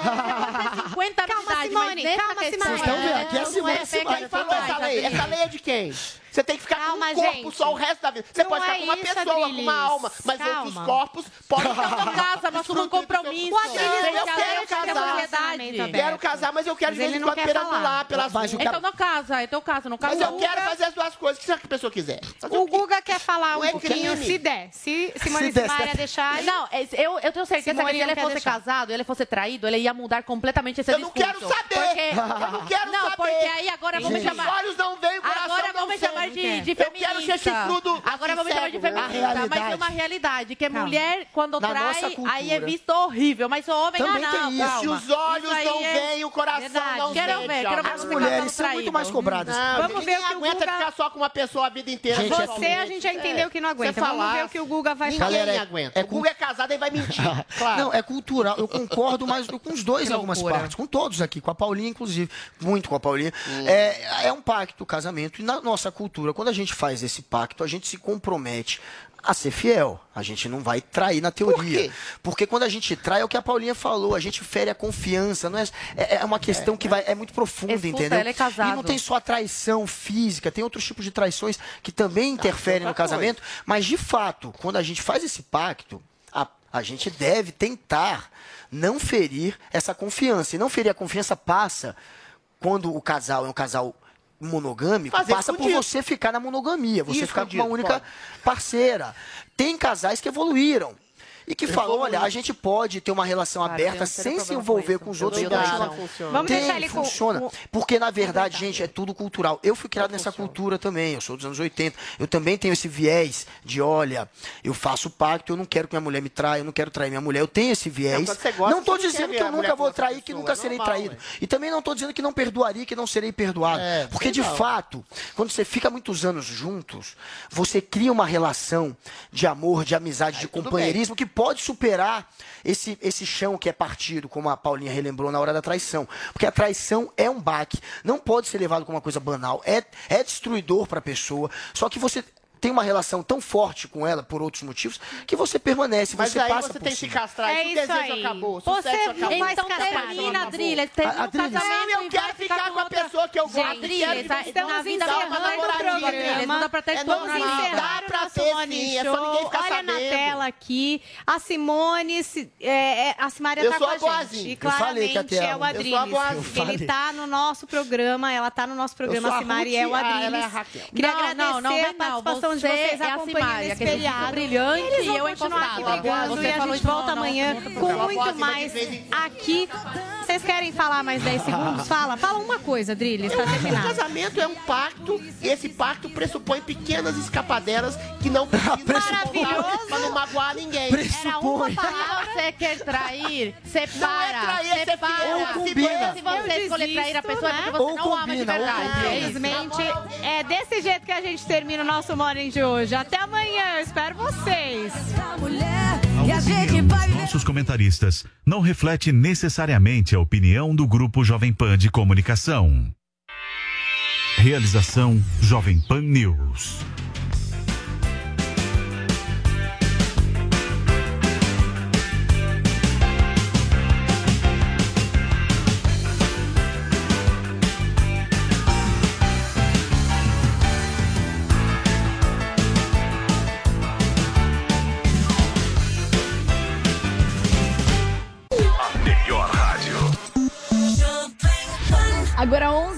calma, Simone, calma, Simone. Vocês estão vendo? Aqui é Simone que
se
vai e essa lei. Essa lei é de quem? Você tem que ficar
Calma,
com um corpo
gente.
só o resto da vida. Você
não
pode ficar
é
com uma
isso,
pessoa, Adrilis.
com
uma alma, mas
Calma.
outros corpos podem ficar
com casa, mas por um compromisso.
O Adrilis,
eu quero casar. Quero casar, mas eu quero de vez em quando perambular pelas ruas.
Então não casa, então casa, não casa.
Mas eu quero fazer as duas coisas, o que a pessoa quiser.
O Guga quer falar um pouquinho, se der. Se Simone Simaria deixar...
Não, eu tenho certeza que se ele fosse casado, ele fosse traído, ele ia mudar completamente esse discurso.
Eu não quero saber! Eu não quero saber!
Não, porque aí agora vamos chamar...
Os olhos não veem, o coração não vem
chamar de, é quer. É? de feminista.
Eu quero ser chifrudo.
Agora vamos chamar de
né?
feminista. Mas é uma realidade, que
é
mulher, quando
Na
trai, aí é visto horrível. Mas o homem,
Também
ah, não,
tem isso.
Se os olhos não
é...
veem, o coração
Verdade.
não
quero
sente.
Ver, quero ver,
As mulheres são muito mais cobradas.
Não,
vamos ver o que o
aguenta ficar só com uma pessoa a vida inteira.
Gente, é
Você, é... a gente já entendeu que não aguenta. Vamos ver o que o Guga vai falar.
Ninguém
aguenta. O Guga é casado e vai mentir.
Não, é cultural. Eu concordo mais com os dois em algumas partes. Com todos aqui. Com a Paulinha, inclusive. Muito com a Paulinha. É um pacto, casamento. E na nossa cultura, cultura. Quando a gente faz esse pacto, a gente se compromete a ser fiel. A gente não vai trair na teoria.
Por
Porque quando a gente trai, é o que a Paulinha falou, a gente fere a confiança. Não é, é, é uma questão é, que vai, é. é muito profunda,
Escuta,
entendeu?
Ela é casado.
E não tem só a traição física, tem outros tipos de traições que também interferem ah, no
casamento. Coisa.
Mas, de fato, quando a gente faz esse pacto, a, a gente deve tentar não ferir essa confiança. E não ferir a confiança passa quando o casal é um casal monogâmico
Fazer
passa
escondido.
por você ficar na monogamia, você ficar com uma única parceira. Tem casais que evoluíram e que
falou,
olha, a gente pode ter uma relação
Cara,
aberta sem se envolver
com,
com os outros.
Não,
funciona.
Vamos
tem,
deixar ele
funciona. Porque, na verdade, gente, é tudo cultural. Eu fui criado nessa cultura também, eu sou dos anos 80. Eu também tenho esse viés de, olha, eu faço pacto, eu não quero que minha mulher me traia, eu não quero trair minha mulher. Eu tenho esse viés. Não,
estou
dizendo que eu nunca vou trair, que nunca serei traído. E também não estou dizendo que não perdoaria, que não serei perdoado. Porque, de fato, quando você fica muitos anos juntos, você cria uma relação de amor, de amizade, de companheirismo que pode pode superar esse, esse chão que é partido, como a Paulinha relembrou na hora da traição. Porque a traição é um baque, não pode ser levado como uma coisa banal, é, é destruidor para a pessoa. Só que você tem uma relação tão forte com ela por outros motivos que você permanece,
Mas
você
aí
passa
você
por
tem que
que
castrar
é
isso. O desejo
aí.
acabou.
Você
acabou.
Então termina, Adrilha. Termina Adrilha.
Não, eu
é
quero ficar com a pessoa que eu gosto.
É
Adrilha,
na vida ferrando
o programa.
Não dá pra ter
é,
todo
mundo.
Dá pra ter, sim. É só ninguém ficar
Olha na tela aqui. A Simone, é, a Simaria tá com
a,
gente. E claramente é o
Adrilha.
Ele tá no nosso programa, ela tá no nosso programa, a Simaria é o
Adrilha.
Queria agradecer a participação relação
de
vocês
é a Simária, que é brilhante e eu
continuar aqui brigando e a gente volta amanhã com muito mais aqui. Vocês querem falar mais 10 segundos? Fala, fala uma coisa, Drilis, pra
terminar. O casamento é um pacto e esse pacto pressupõe pequenas escapadelas que não precisam
Maravilhoso.
pra não magoar ninguém. Pressupõe.
Era uma palavra. Você quer trair, separa,
não é trair, é
separa.
Ou combina.
Se você escolher trair a pessoa,
né?
é porque né? você
ou
não combina, ama de verdade.
Infelizmente, é desse jeito que a gente termina o nosso Morning de hoje. Até amanhã, eu espero vocês.
a.
Nossos comentaristas não reflete necessariamente a opinião do Grupo Jovem Pan de Comunicação. Realização Jovem Pan News.